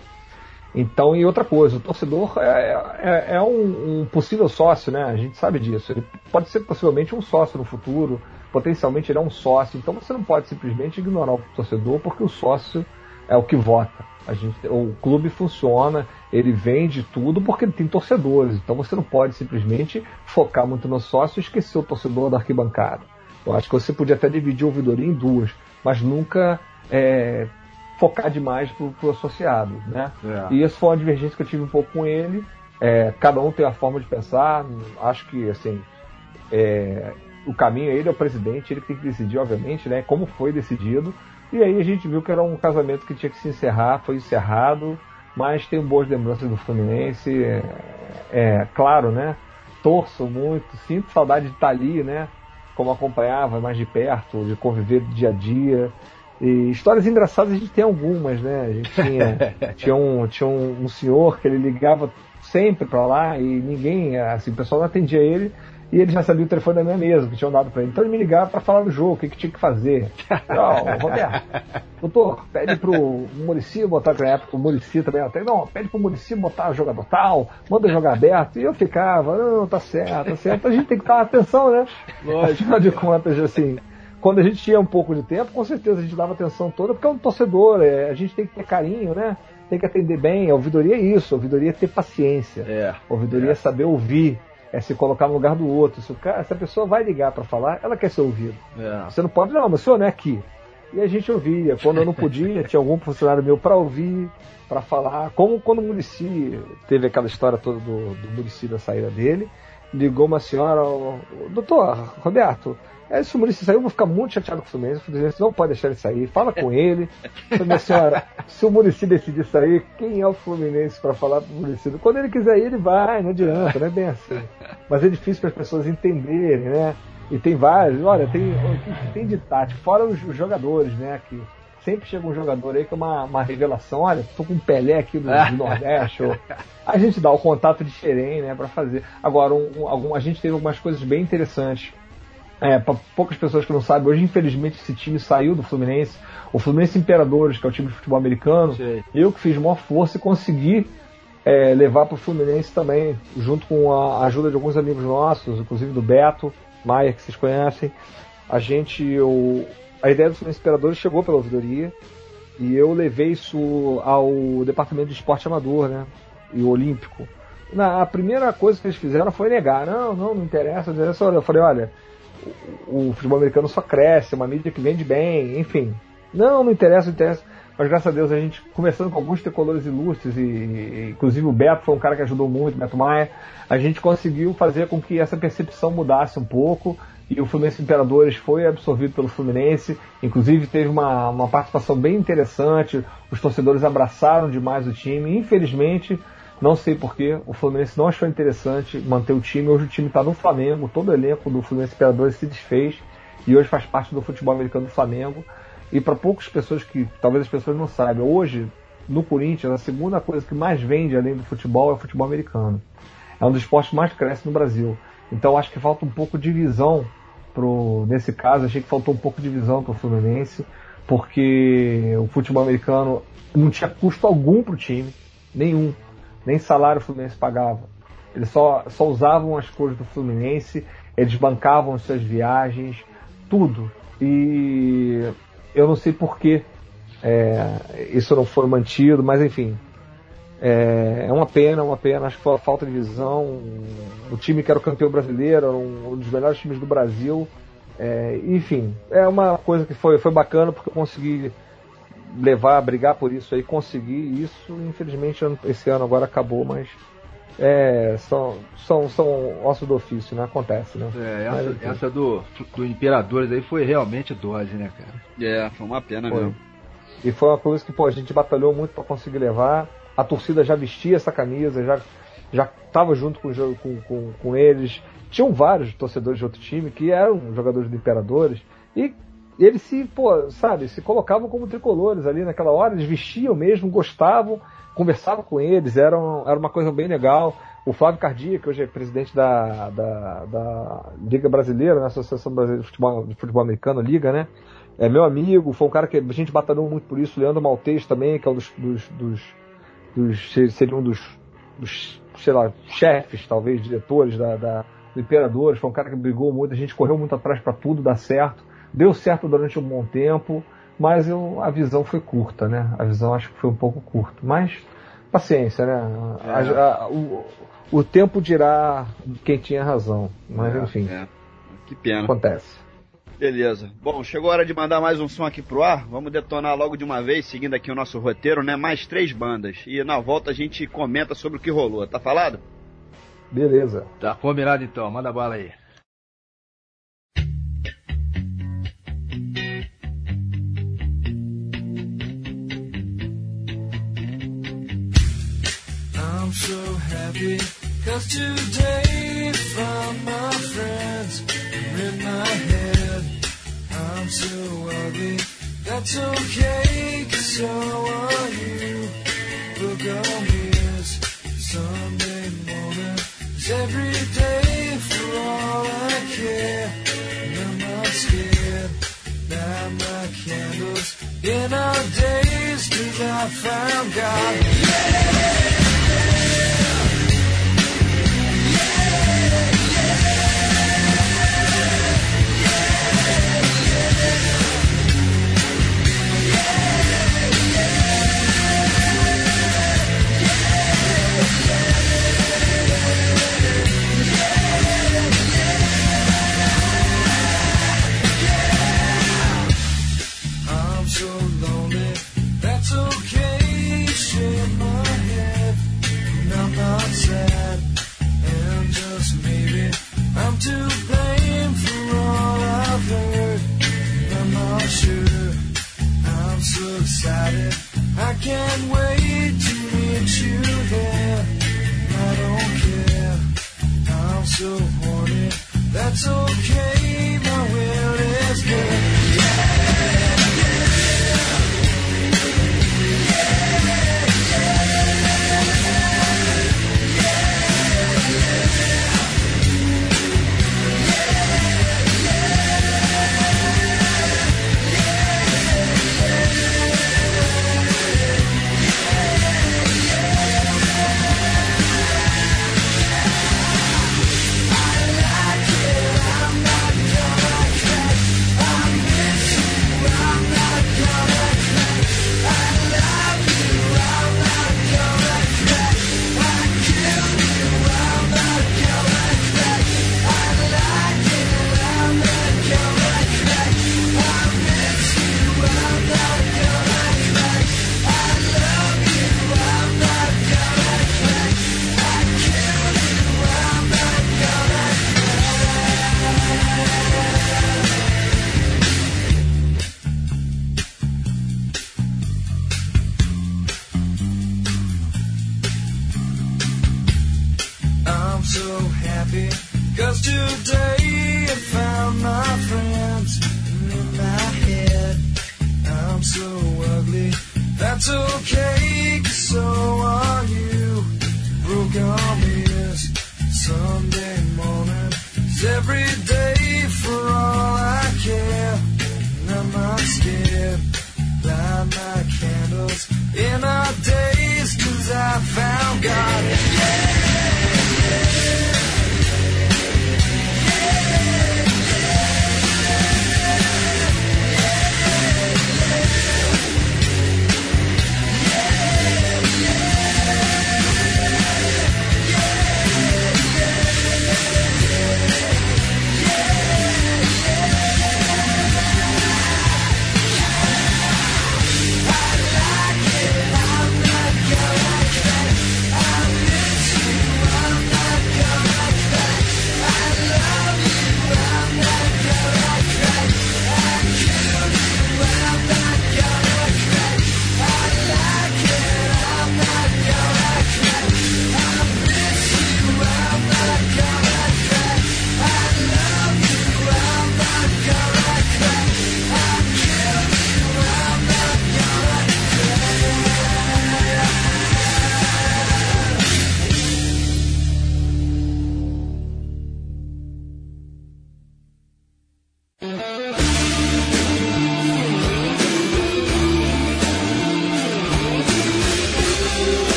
Então, e outra coisa, o torcedor é, é, é um, um, possível sócio, né? A gente sabe disso. Ele pode ser possivelmente um sócio no futuro, potencialmente ele é um sócio. Então você não pode simplesmente ignorar o torcedor porque o sócio é o que vota. A gente, o clube funciona, ele vende tudo porque ele tem torcedores. Então você não pode simplesmente focar muito no sócio e esquecer o torcedor da arquibancada. Eu acho que você podia até dividir a ouvidoria em duas, mas nunca é, focar demais pro, pro associado, né? É. E essa foi uma divergência que eu tive um pouco com ele. É, cada um tem a forma de pensar. Acho que assim é, o caminho ele é o presidente, ele que tem que decidir, obviamente, né? Como foi decidido. E aí a gente viu que era um casamento que tinha que se encerrar, foi encerrado, mas tenho boas lembranças do Fluminense. É, é claro, né? Torço muito, sinto saudade de estar ali, né? Como acompanhava mais de perto, de conviver dia a dia. E histórias engraçadas a gente tem algumas, né? A gente tinha, tinha, um, tinha um, um senhor que ele ligava sempre para lá e ninguém, assim, o pessoal não atendia ele e ele já sabia o telefone da minha mesa que tinham dado para ele. Então ele me ligava para falar do jogo, o que, que tinha que fazer. Não, Roberto, doutor, pede pro Murici botar na época, o Murici também até, não, pede pro Murici botar jogador tal, manda jogar aberto. E eu ficava, não, tá certo, tá certo. A gente tem que dar atenção, né? Lógico. Afinal de contas, assim, quando a gente tinha um pouco de tempo, com certeza a gente dava atenção toda, porque é um torcedor, é, a gente tem que ter carinho, né? Tem que atender bem. A ouvidoria é isso, a ouvidoria é ter paciência. É, a ouvidoria é. é saber ouvir é se colocar no lugar do outro. Se, o cara, se a pessoa vai ligar para falar, ela quer ser ouvida. É. Você não pode, não, mas o senhor não é aqui. E a gente ouvia. Quando eu não podia, tinha algum funcionário meu para ouvir, para falar. Como quando o Murici teve aquela história toda do, do Murici da saída dele, ligou uma senhora, doutor Roberto, é, se o Muricy sair, eu vou ficar muito chateado com o Fluminense. O Fluminense não pode deixar ele sair. Fala com ele. minha senhora, se o Muricy decidir sair, quem é o Fluminense para falar pro Muricy? Quando ele quiser ir, ele vai, não adianta, não é bem assim. Mas é difícil para as pessoas entenderem, né? E tem vários, olha, tem, tem de tática, fora os, os jogadores, né? Que sempre chega um jogador aí que é uma, uma revelação, olha, tô com um Pelé aqui do, do Nordeste, ou... a gente dá o contato de Xerém, né, para fazer. Agora, um, um, algum, a gente teve algumas coisas bem interessantes é, para poucas pessoas que não sabem, hoje infelizmente esse time saiu do Fluminense. O Fluminense Imperadores, que é o time de futebol americano, Sim. eu que fiz maior força e consegui é, levar para o Fluminense também, junto com a ajuda de alguns amigos nossos, inclusive do Beto Maia, que vocês conhecem. A gente, eu, a ideia do Fluminense Imperadores chegou pela ouvidoria e eu levei isso ao departamento de esporte amador, né? E o olímpico. Na, a primeira coisa que eles fizeram foi negar, não, não, não interessa, não interessa. Eu falei, olha, o, futebol americano só cresce, é uma mídia que vende bem, enfim. Não, não interessa, não interessa. Mas graças a Deus a gente, começando com alguns tricolores ilustres, e, e, inclusive o Beto foi um cara que ajudou muito, Beto Maia, a gente conseguiu fazer com que essa percepção mudasse um pouco e o Fluminense Imperadores foi absorvido pelo Fluminense, inclusive teve uma, uma participação bem interessante, os torcedores abraçaram demais o time, infelizmente não sei porquê, o Fluminense não achou interessante manter o time. Hoje o time está no Flamengo, todo o elenco do Fluminense Imperadores se desfez e hoje faz parte do futebol americano do Flamengo. E para poucas pessoas que talvez as pessoas não saibam, hoje no Corinthians a segunda coisa que mais vende além do futebol é o futebol americano. É um dos esportes mais cresce no Brasil. Então acho que falta um pouco de visão pro, nesse caso, achei que faltou um pouco de visão para o Fluminense, porque o futebol americano não tinha custo algum para o time, nenhum nem salário o Fluminense pagava. Eles só, só usavam as cores do Fluminense, eles bancavam as suas viagens, tudo. E eu não sei porquê é, isso não foi mantido, mas enfim. É, é uma pena, uma pena. Acho que foi a falta de visão. O time que era o campeão brasileiro, um, um dos melhores times do Brasil, É, enfim, é uma coisa que foi, foi bacana porque eu consegui levar, brigar por isso aí, conseguir isso. Infelizmente esse ano agora acabou, mas é, são, são, são ossos do ofício, né? Acontece, né? É, essa, mas, essa do, do Imperadores aí foi realmente dose, né, cara? É, foi uma pena foi. mesmo. E foi uma coisa que, pô, a gente batalhou muito para conseguir levar. A torcida já vestia essa camisa, já já estava junto com, com, com, com, eles. Tinham vários torcedores de outro time que eram jogadores do Imperadores e eles se, pô, sabe, se colocavam como tricolores ali naquela hora, eles vestiam mesmo, gostavam, conversavam com eles, era, era uma coisa bem legal. O Flávio Cardia, que hoje é presidente da, da, da Liga Brasileira, na né, Associação Brasileira de Futebol, de Futebol Americano, Liga, né? É meu amigo, foi um cara que a gente batalhou muito por isso. Leandro Maltês também, que é um dos, dos, dos, dos seria um dos, dos, sei lá, chefes, talvez, diretores da, da, do Imperadores. Foi um cara que brigou muito, a gente correu muito atrás para tudo dar certo. Deu certo durante um bom tempo, mas eu, a visão foi curta, né? A visão acho que foi um pouco curta. Mas paciência, né? É. A, a, o, o tempo dirá quem tinha razão. Mas é, enfim. É. Que pena. Acontece. Beleza. Bom, chegou a hora de mandar mais um som aqui pro ar. Vamos detonar logo de uma vez, seguindo aqui o nosso roteiro, né? Mais três bandas. E na volta a gente comenta sobre o que rolou. Tá falado? Beleza. Tá combinado então. Manda bala aí. I'm so happy. Cause today found my friends in my head. I'm so ugly. That's okay cause so are you. Look on as Sunday morning. Is every day for all I care and I'm not scared. Light my candles in our days cause I found God. yeah! I'm to blame for all I've heard. I'm not sure. I'm so excited. I can't wait to meet you there. I don't care. I'm so horny. That's okay.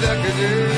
decadence.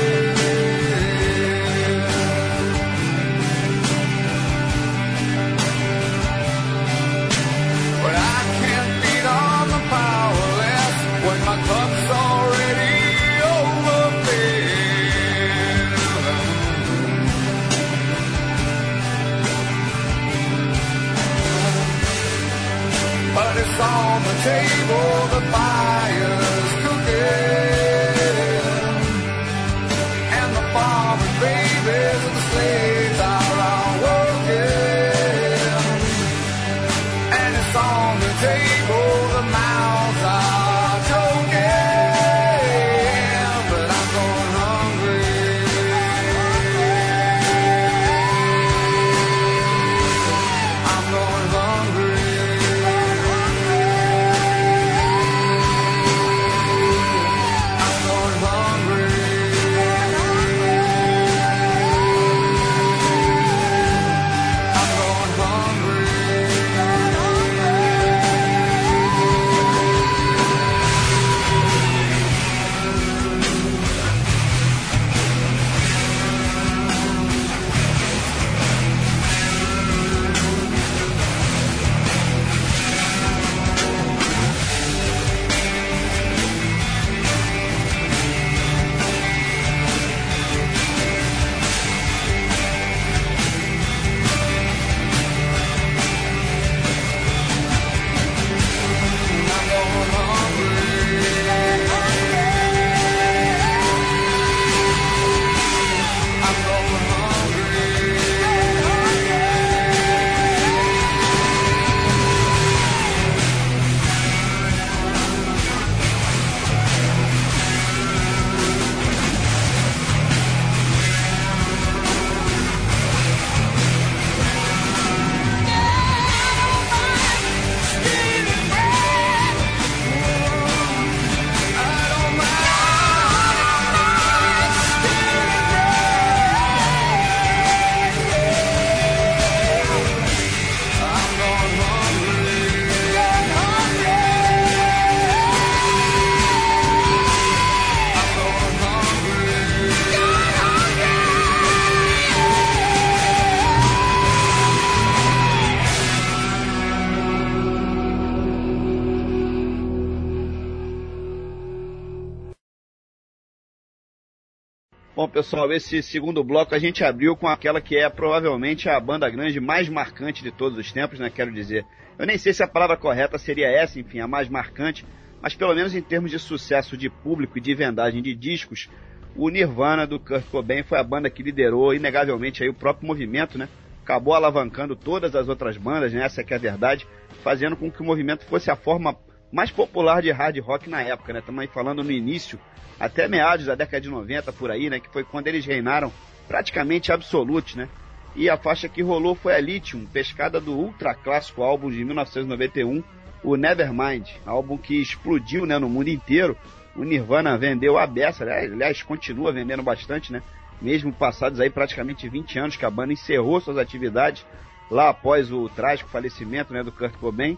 Pessoal, esse segundo bloco a gente abriu com aquela que é provavelmente a banda grande mais marcante de todos os tempos, né? Quero dizer. Eu nem sei se a palavra correta seria essa, enfim, a mais marcante, mas pelo menos em termos de sucesso de público e de vendagem de discos, o Nirvana do Kurt Cobain foi a banda que liderou inegavelmente aí o próprio movimento, né? Acabou alavancando todas as outras bandas, né? Essa que é a verdade, fazendo com que o movimento fosse a forma mais popular de hard rock na época, né? Estamos falando no início até meados da década de 90 por aí, né? Que foi quando eles reinaram praticamente absolutos, né? E a faixa que rolou foi a Lithium, pescada do ultra clássico álbum de 1991, o Nevermind, álbum que explodiu né, no mundo inteiro. O Nirvana vendeu a beça, né? aliás, continua vendendo bastante, né? Mesmo passados aí praticamente 20 anos que a banda encerrou suas atividades lá após o trágico falecimento né, do Kurt Cobain.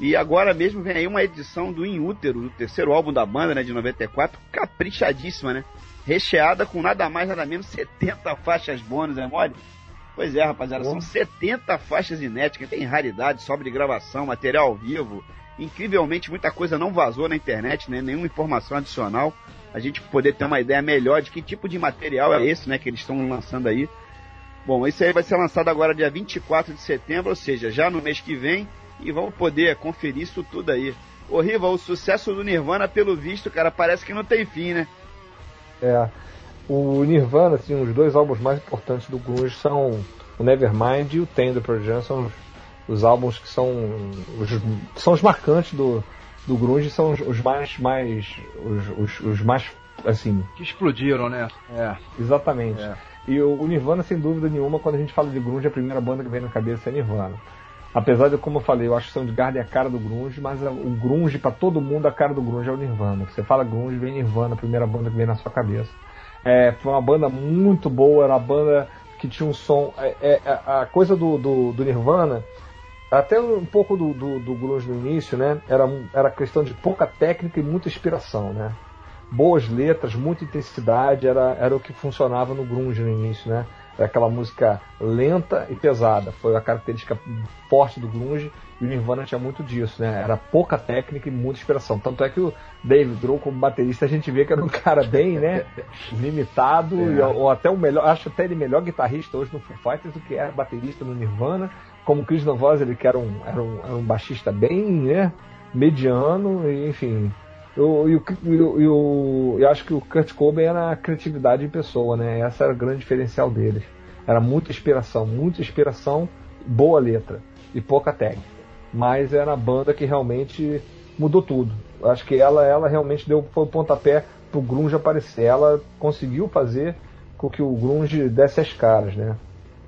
E agora mesmo vem aí uma edição do In Útero, do terceiro álbum da banda, né, de 94, caprichadíssima, né? Recheada com nada mais, nada menos 70 faixas bônus, é mole? Pois é, rapaziada, são 70 faixas inéditas, tem raridade, sobre de gravação, material ao vivo. Incrivelmente, muita coisa não vazou na internet, né? Nenhuma informação adicional. A gente poder ter uma ideia melhor de que tipo de material é esse, né? Que eles estão lançando aí. Bom, esse aí vai ser lançado agora dia 24 de setembro, ou seja, já no mês que vem e vamos poder conferir isso tudo aí. Ô Riva, o sucesso do Nirvana, pelo visto, cara, parece que não tem fim, né? É. O Nirvana, assim, os dois álbuns mais importantes do grunge são o Nevermind e o Tender Pearl Jam, são os, os, álbuns que são os, são os marcantes do, do grunge, são os, os mais, mais os, os, os, mais, assim... Que explodiram, né? É. Exatamente. É. E o, o Nirvana, sem dúvida nenhuma, quando a gente fala de grunge, a primeira banda que vem na cabeça é Nirvana. Apesar de, como eu falei, eu acho que Soundgarden é a cara do grunge, mas o grunge, para todo mundo, a cara do grunge é o Nirvana. Você fala grunge, vem Nirvana, a primeira banda que vem na sua cabeça. É, foi uma banda muito boa, era uma banda que tinha um som... É, é, é a coisa do, do, do, Nirvana, até um pouco do, do, do grunge no início, né? Era, era questão de pouca técnica e muita inspiração, né? Boas letras, muita intensidade, era, era o que funcionava no grunge no início, né? É aquela música lenta e pesada. Foi a característica forte do grunge e o Nirvana tinha muito disso, né? Era pouca técnica e muita inspiração. Tanto é que o David Grohl como baterista a gente vê que era um cara bem, né, limitado é. e, ou até o melhor, acho até ele melhor guitarrista hoje no Foo Fighters do que era baterista no Nirvana. Como o Chris Novoselic, que era um, era um, era um baixista bem, né, mediano, e, enfim, eu, eu, eu, eu, acho que o Kurt Cobain era a criatividade em pessoa, né? Essa era o grande diferencial deles. Era muita inspiração, muita inspiração, boa letra e pouca técnica. Mas era a banda que realmente mudou tudo. Acho que ela, ela realmente deu foi o pontapé pro grunge aparecer. Ela conseguiu fazer com que o grunge desse as caras, né?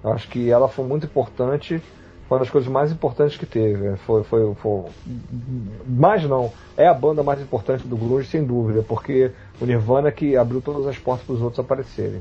Acho que ela foi muito importante uma das coisas mais importantes que teve. Foi, foi, foi, mais não, é a banda mais importante do grunge sem dúvida, porque o Nirvana que abriu todas as portas para os outros aparecerem.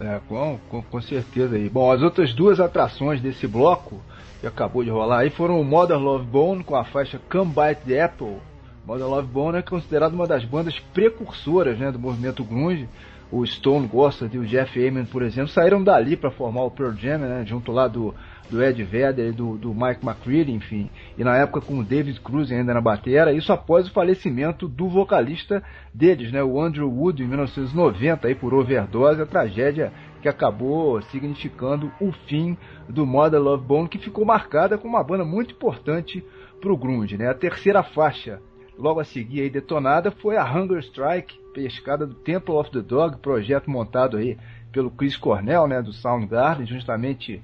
É, com, com, com, certeza aí. Bom, as outras duas atrações desse bloco que acabou de rolar aí foram o Modern Love Bone com a faixa Come Bite the Apple. Modern Love Bone é considerado uma das bandas precursoras né, do movimento grunge. O Stone Gossard e o Jeff Ament, por exemplo, saíram dali para formar o Pearl Jam, né, junto lá do do Ed Vedder, do, do Mike McCready, enfim, e na época com o David Cruz ainda na batera, isso após o falecimento do vocalista deles, né, o Andrew Wood, em 1990, aí por overdose, a tragédia que acabou significando o fim do Mother Love Bone, que ficou marcada como uma banda muito importante para o grunge, né? A terceira faixa, logo a seguir aí detonada, foi a Hunger Strike, pescada do Temple of the Dog, projeto montado aí pelo Chris Cornell, né, do Soundgarden, justamente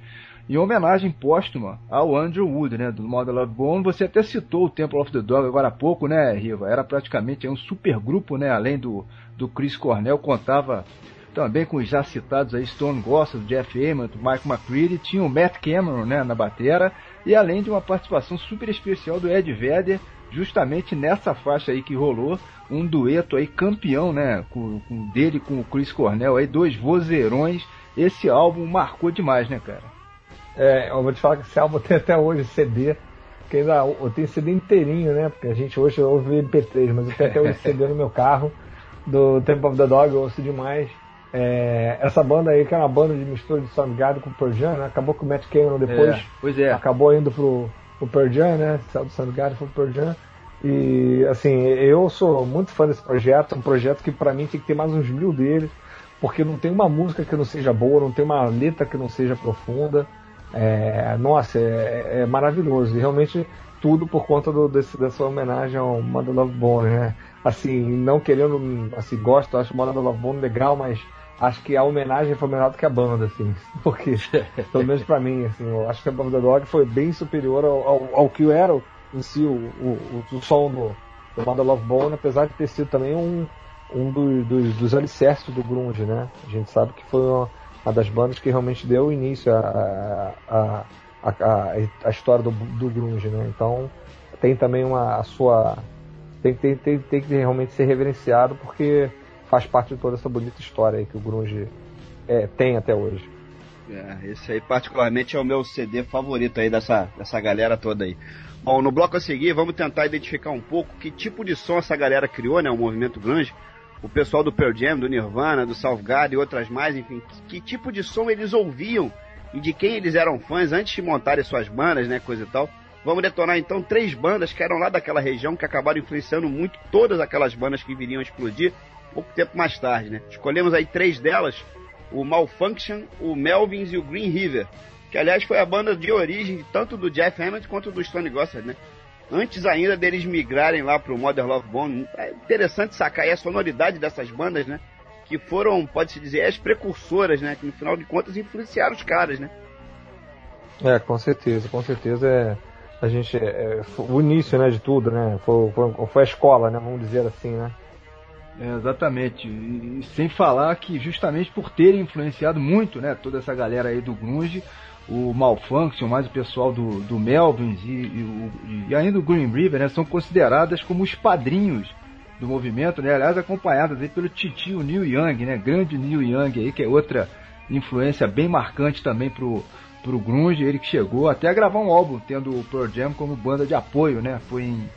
em homenagem póstuma ao Andrew Wood, né, do Model Love Bone. Você até citou o Temple of the Dog agora há pouco, né, Riva? Era praticamente um super grupo, né, além do, do Chris Cornell, contava também com os já citados aí Stone Gossard, Jeff Ament, Mike McCready, tinha o Matt Cameron, né, na batera, e além de uma participação super especial do Ed Vedder, justamente nessa faixa aí que rolou, um dueto aí campeão, né, com, com dele com o Chris Cornell aí, dois vozeirões. Esse álbum marcou demais, né, cara? É, eu vou te falar que esse álbum tem até hoje CD, que ainda eu tenho CD inteirinho, né? Porque a gente hoje ouve MP3, mas eu tenho até hoje CD no meu carro, do Temple of the Dog, eu ouço demais. É, essa banda aí, que é uma banda de mistura de Soundgarden com Pearl Jam, né? Acabou com o Matt Cameron depois. É, pois é. Acabou indo pro, pro Pearl Jam, né? Saiu do Soundgarden pro Pearl Jam. E, assim, eu sou muito fã desse projeto. Um projeto que para mim tem que ter mais uns mil deles. Porque não tem uma música que não seja boa, não tem uma letra que não seja profunda. É, nossa, é, é, maravilhoso. E realmente tudo por conta do, desse, dessa homenagem ao Mother Love Bone, né? Assim, não querendo, assim, gosto, acho Mother Love Bone legal, mas acho que a homenagem foi melhor do que a banda, assim. Porque, pelo menos pra mim, assim, eu acho que a banda Dog foi bem superior ao, ao, ao que era em si o, o, o som do, do Mother Love Bone, apesar de ter sido também um, um dos, dos, dos alicerces do grunge, né? A gente sabe que foi uma uma das bandas que realmente deu início à a, a, a, a, história do, do grunge, né? Então tem também uma a sua tem, tem, tem, tem que realmente ser reverenciado porque faz parte de toda essa bonita história que o grunge é, tem até hoje. É, esse aí particularmente é o meu CD favorito aí dessa, dessa galera toda aí. Bom, no bloco a seguir vamos tentar identificar um pouco que tipo de som essa galera criou, né, o movimento grunge, o pessoal do Pearl Jam, do Nirvana, do Soundgarden e outras mais, enfim, que, que, tipo de som eles ouviam e de quem eles eram fãs antes de montarem suas bandas, né, coisa e tal. Vamos detonar então três bandas que eram lá daquela região que acabaram influenciando muito todas aquelas bandas que viriam a explodir pouco tempo mais tarde, né? Escolhemos aí três delas, o Malfunction, o Melvins e o Green River, que aliás foi a banda de origem tanto do Jeff Hammond quanto do Stone Gossard, né? Antes ainda deles migrarem lá pro Modern Love Bone. É interessante sacar aí a sonoridade dessas bandas, né? Que foram, pode-se dizer, as precursoras, né? Que no final de contas influenciaram os caras, né? É, com certeza, com certeza é a gente é, é o início, né, de tudo, né? Foi, foi, foi, a escola, né? Vamos dizer assim, né? É, exatamente. E, e sem falar que justamente por terem influenciado muito, né, toda essa galera aí do grunge, o Malfunction, mais o pessoal do, do Melvins e, e, e, ainda o Green River, né, são consideradas como os padrinhos do movimento, né, aliás acompanhadas aí pelo titio Neil Young, né, grande Neil Young aí, que é outra influência bem marcante também pro, pro grunge, ele que chegou até a gravar um álbum, tendo o Pearl Jam como banda de apoio, né, foi em,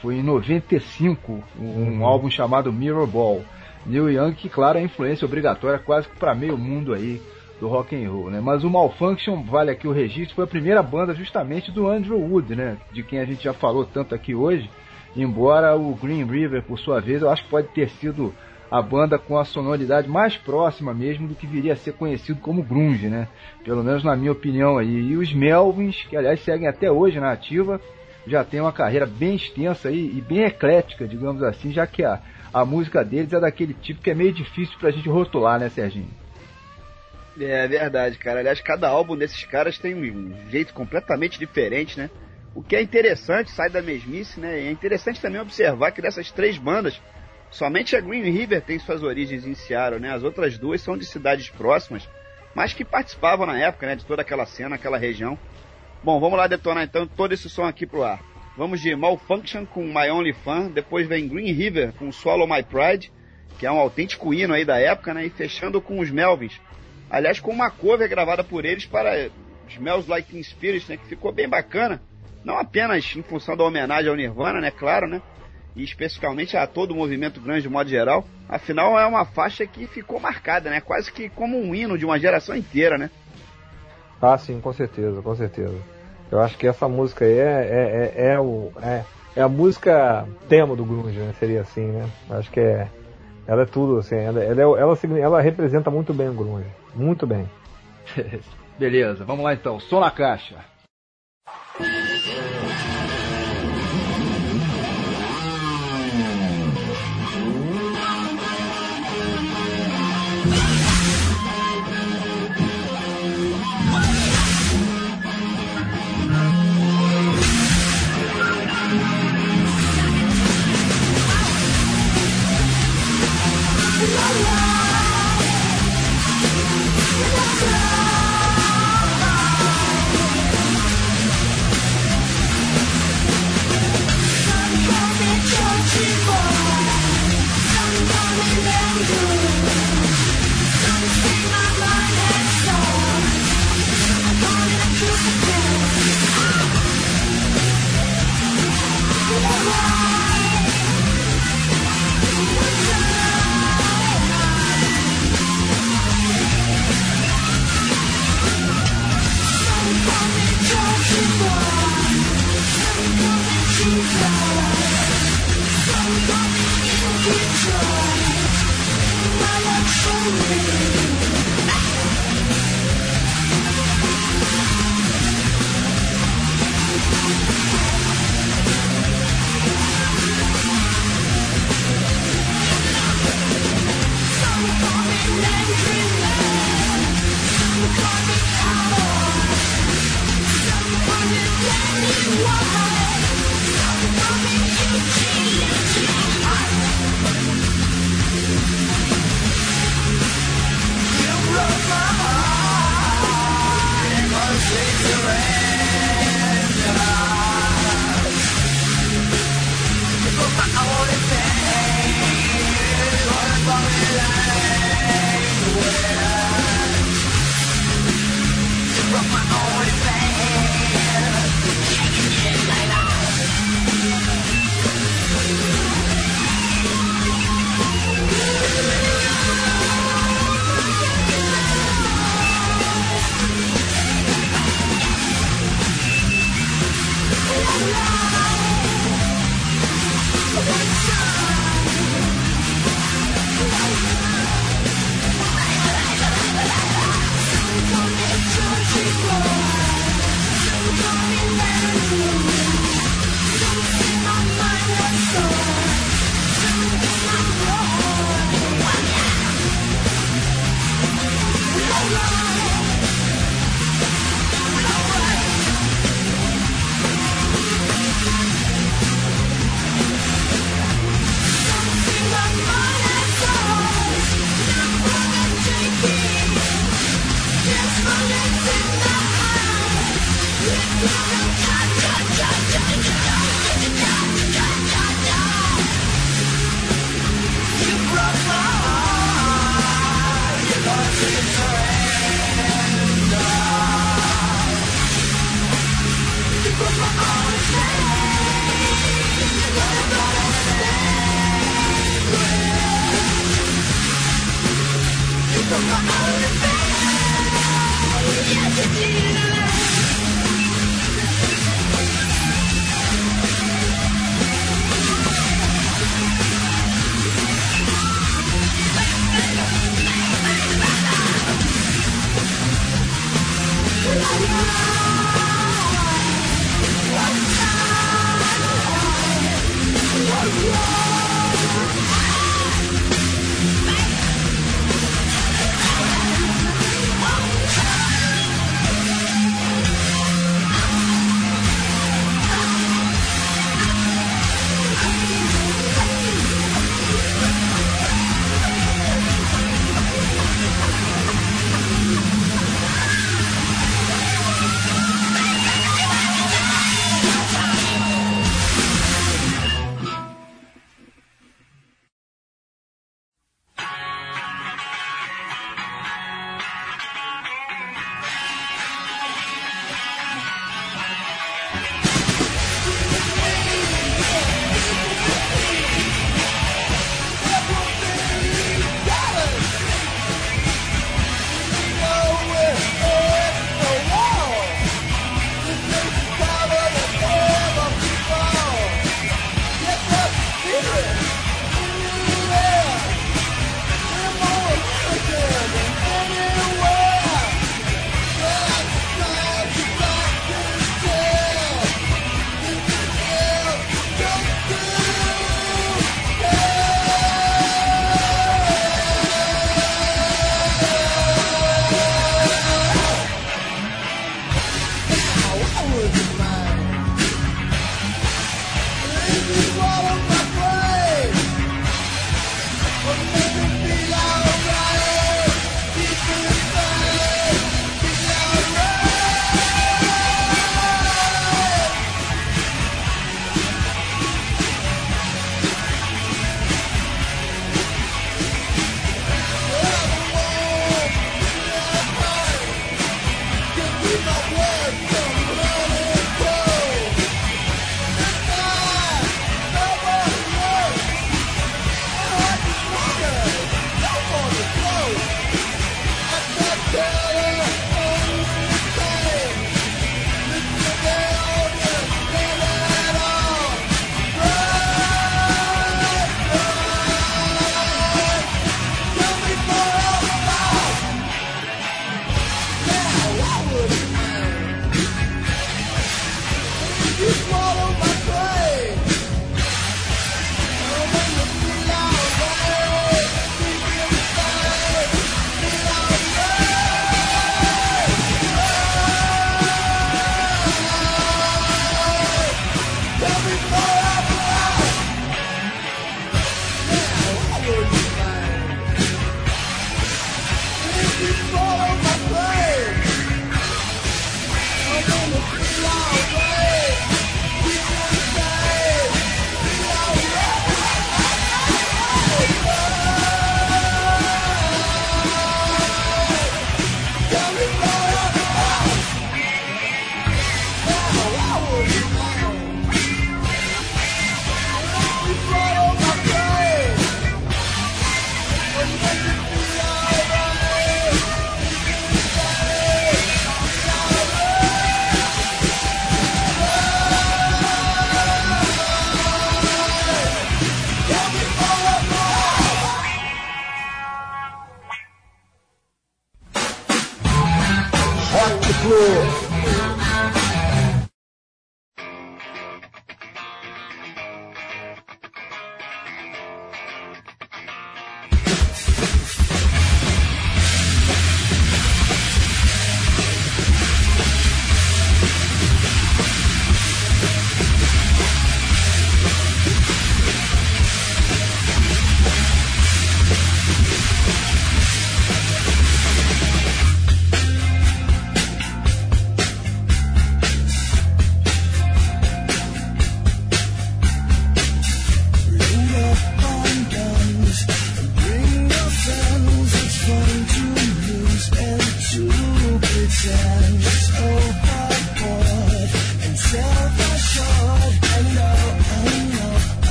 foi em 95, um, um álbum chamado Mirror Ball. Neil Young, que claro, é influência obrigatória quase que para meio mundo aí do rock and roll, né? Mas o Malfunction, vale aqui o registro, foi a primeira banda justamente do Andrew Wood, né? De quem a gente já falou tanto aqui hoje. Embora o Green River, por sua vez, eu acho que pode ter sido a banda com a sonoridade mais próxima mesmo do que viria a ser conhecido como grunge, né? Pelo menos na minha opinião aí. E os Melvins, que aliás seguem até hoje na ativa, já tem uma carreira bem extensa aí, e bem eclética, digamos assim, já que a, a música deles é daquele tipo que é meio difícil pra gente rotular, né, Serginho? É verdade, cara. Aliás, cada álbum desses caras tem um jeito completamente diferente, né? O que é interessante, sai da mesmice, né? E é interessante também observar que dessas três bandas, somente a Green River tem suas origens em Seattle, né? As outras duas são de cidades próximas, mas que participavam na época, né? De toda aquela cena, aquela região. Bom, vamos lá detonar então todo esse som aqui pro ar. Vamos de Malfunction com My Only Fan, depois vem Green River com Swallow My Pride, que é um autêntico hino aí da época, né? E fechando com os Melvins. Aliás, com uma cover gravada por eles para Smells Like Teen Spirit, né? Que ficou bem bacana. Não apenas em função da homenagem ao Nirvana, né? Claro, né? E especificamente a todo o movimento grande de modo geral. Afinal, é uma faixa que ficou marcada, né? Quase que como um hino de uma geração inteira, né? Ah, sim, com certeza, com certeza. Eu acho que essa música aí é, é, é, é o, é, é, a música tema do grunge, né? Seria assim, né? Acho que é, ela é tudo, assim, ela, ela, ela, ela, ela representa muito bem o grunge, muito bem. Beleza, vamos lá então, som na caixa.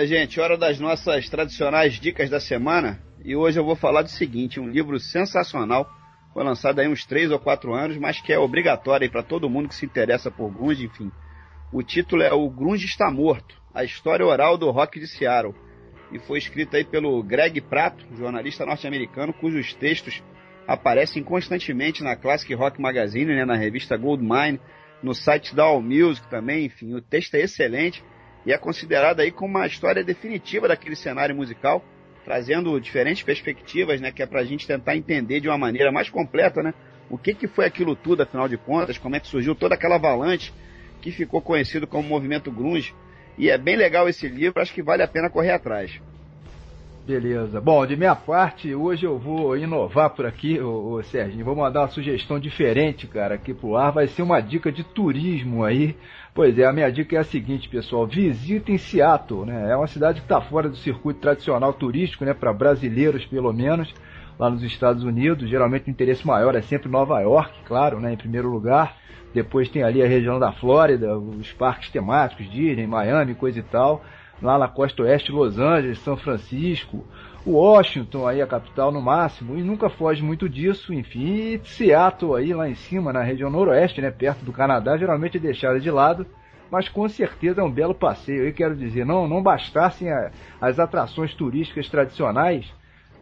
Minha gente, hora das nossas tradicionais dicas da semana. E hoje eu vou falar do seguinte: um livro sensacional. Foi lançado aí uns 3 ou 4 anos, mas que é obrigatório para todo mundo que se interessa por grunge, enfim. O título é O Grunge Está Morto, a história oral do rock de Seattle. E foi escrito aí pelo Greg Prato, jornalista norte-americano, cujos textos aparecem constantemente na Classic Rock Magazine, né, na revista Goldmine, no site da All Music também, enfim, o texto é excelente e é considerado aí como uma história definitiva daquele cenário musical, trazendo diferentes perspectivas, né, que é para a gente tentar entender de uma maneira mais completa, né, o que, que foi aquilo tudo, afinal de contas, como é que surgiu toda aquela avalanche que ficou conhecido como movimento grunge, e é bem legal esse livro, acho que vale a pena correr atrás. Beleza. Bom, de minha parte, hoje eu vou inovar por aqui, ô, ô Serginho. Vou mandar uma sugestão diferente, cara, aqui pro ar. Vai ser uma dica de turismo aí. Pois é, a minha dica é a seguinte, pessoal. Visitem Seattle, né? É uma cidade que está fora do circuito tradicional turístico, né? Para brasileiros, pelo menos, lá nos Estados Unidos. Geralmente o interesse maior é sempre Nova York, claro, né? Em primeiro lugar. Depois tem ali a região da Flórida, os parques temáticos, Disney, Miami, coisa e tal lá na costa oeste, Los Angeles, São Francisco, Washington aí a capital no máximo, e nunca foge muito disso, enfim, e Seattle aí lá em cima, na região noroeste, né, perto do Canadá, geralmente é deixada de lado, mas com certeza é um belo passeio, eu quero dizer, não, não bastassem a, as atrações turísticas tradicionais,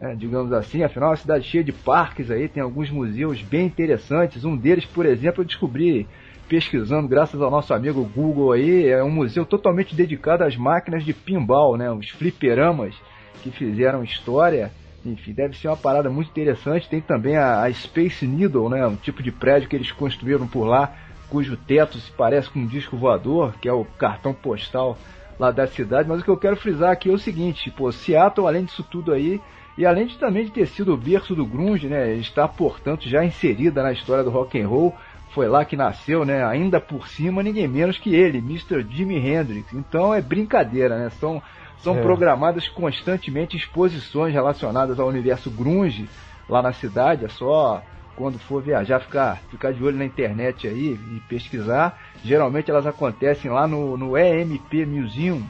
é, digamos assim, afinal é uma cidade cheia de parques aí, tem alguns museus bem interessantes, um deles, por exemplo, eu descobri pesquisando, graças ao nosso amigo Google aí, é um museu totalmente dedicado às máquinas de pinball, né? Os fliperamas que fizeram história. Enfim, deve ser uma parada muito interessante. Tem também a, a Space Needle, né? Um tipo de prédio que eles construíram por lá, cujo teto se parece com um disco voador, que é o cartão postal lá da cidade. Mas o que eu quero frisar aqui é o seguinte, pô, Seattle, além disso tudo aí, e além de também de ter sido o berço do grunge, né, está portanto já inserida na história do rock and roll, foi lá que nasceu, né? Ainda por cima, ninguém menos que ele, Mr. Jimi Hendrix. Então é brincadeira, né? São, são é. programadas constantemente exposições relacionadas ao universo grunge lá na cidade. É só quando for viajar ficar, ficar de olho na internet aí e pesquisar. Geralmente elas acontecem lá no, no EMP Museum.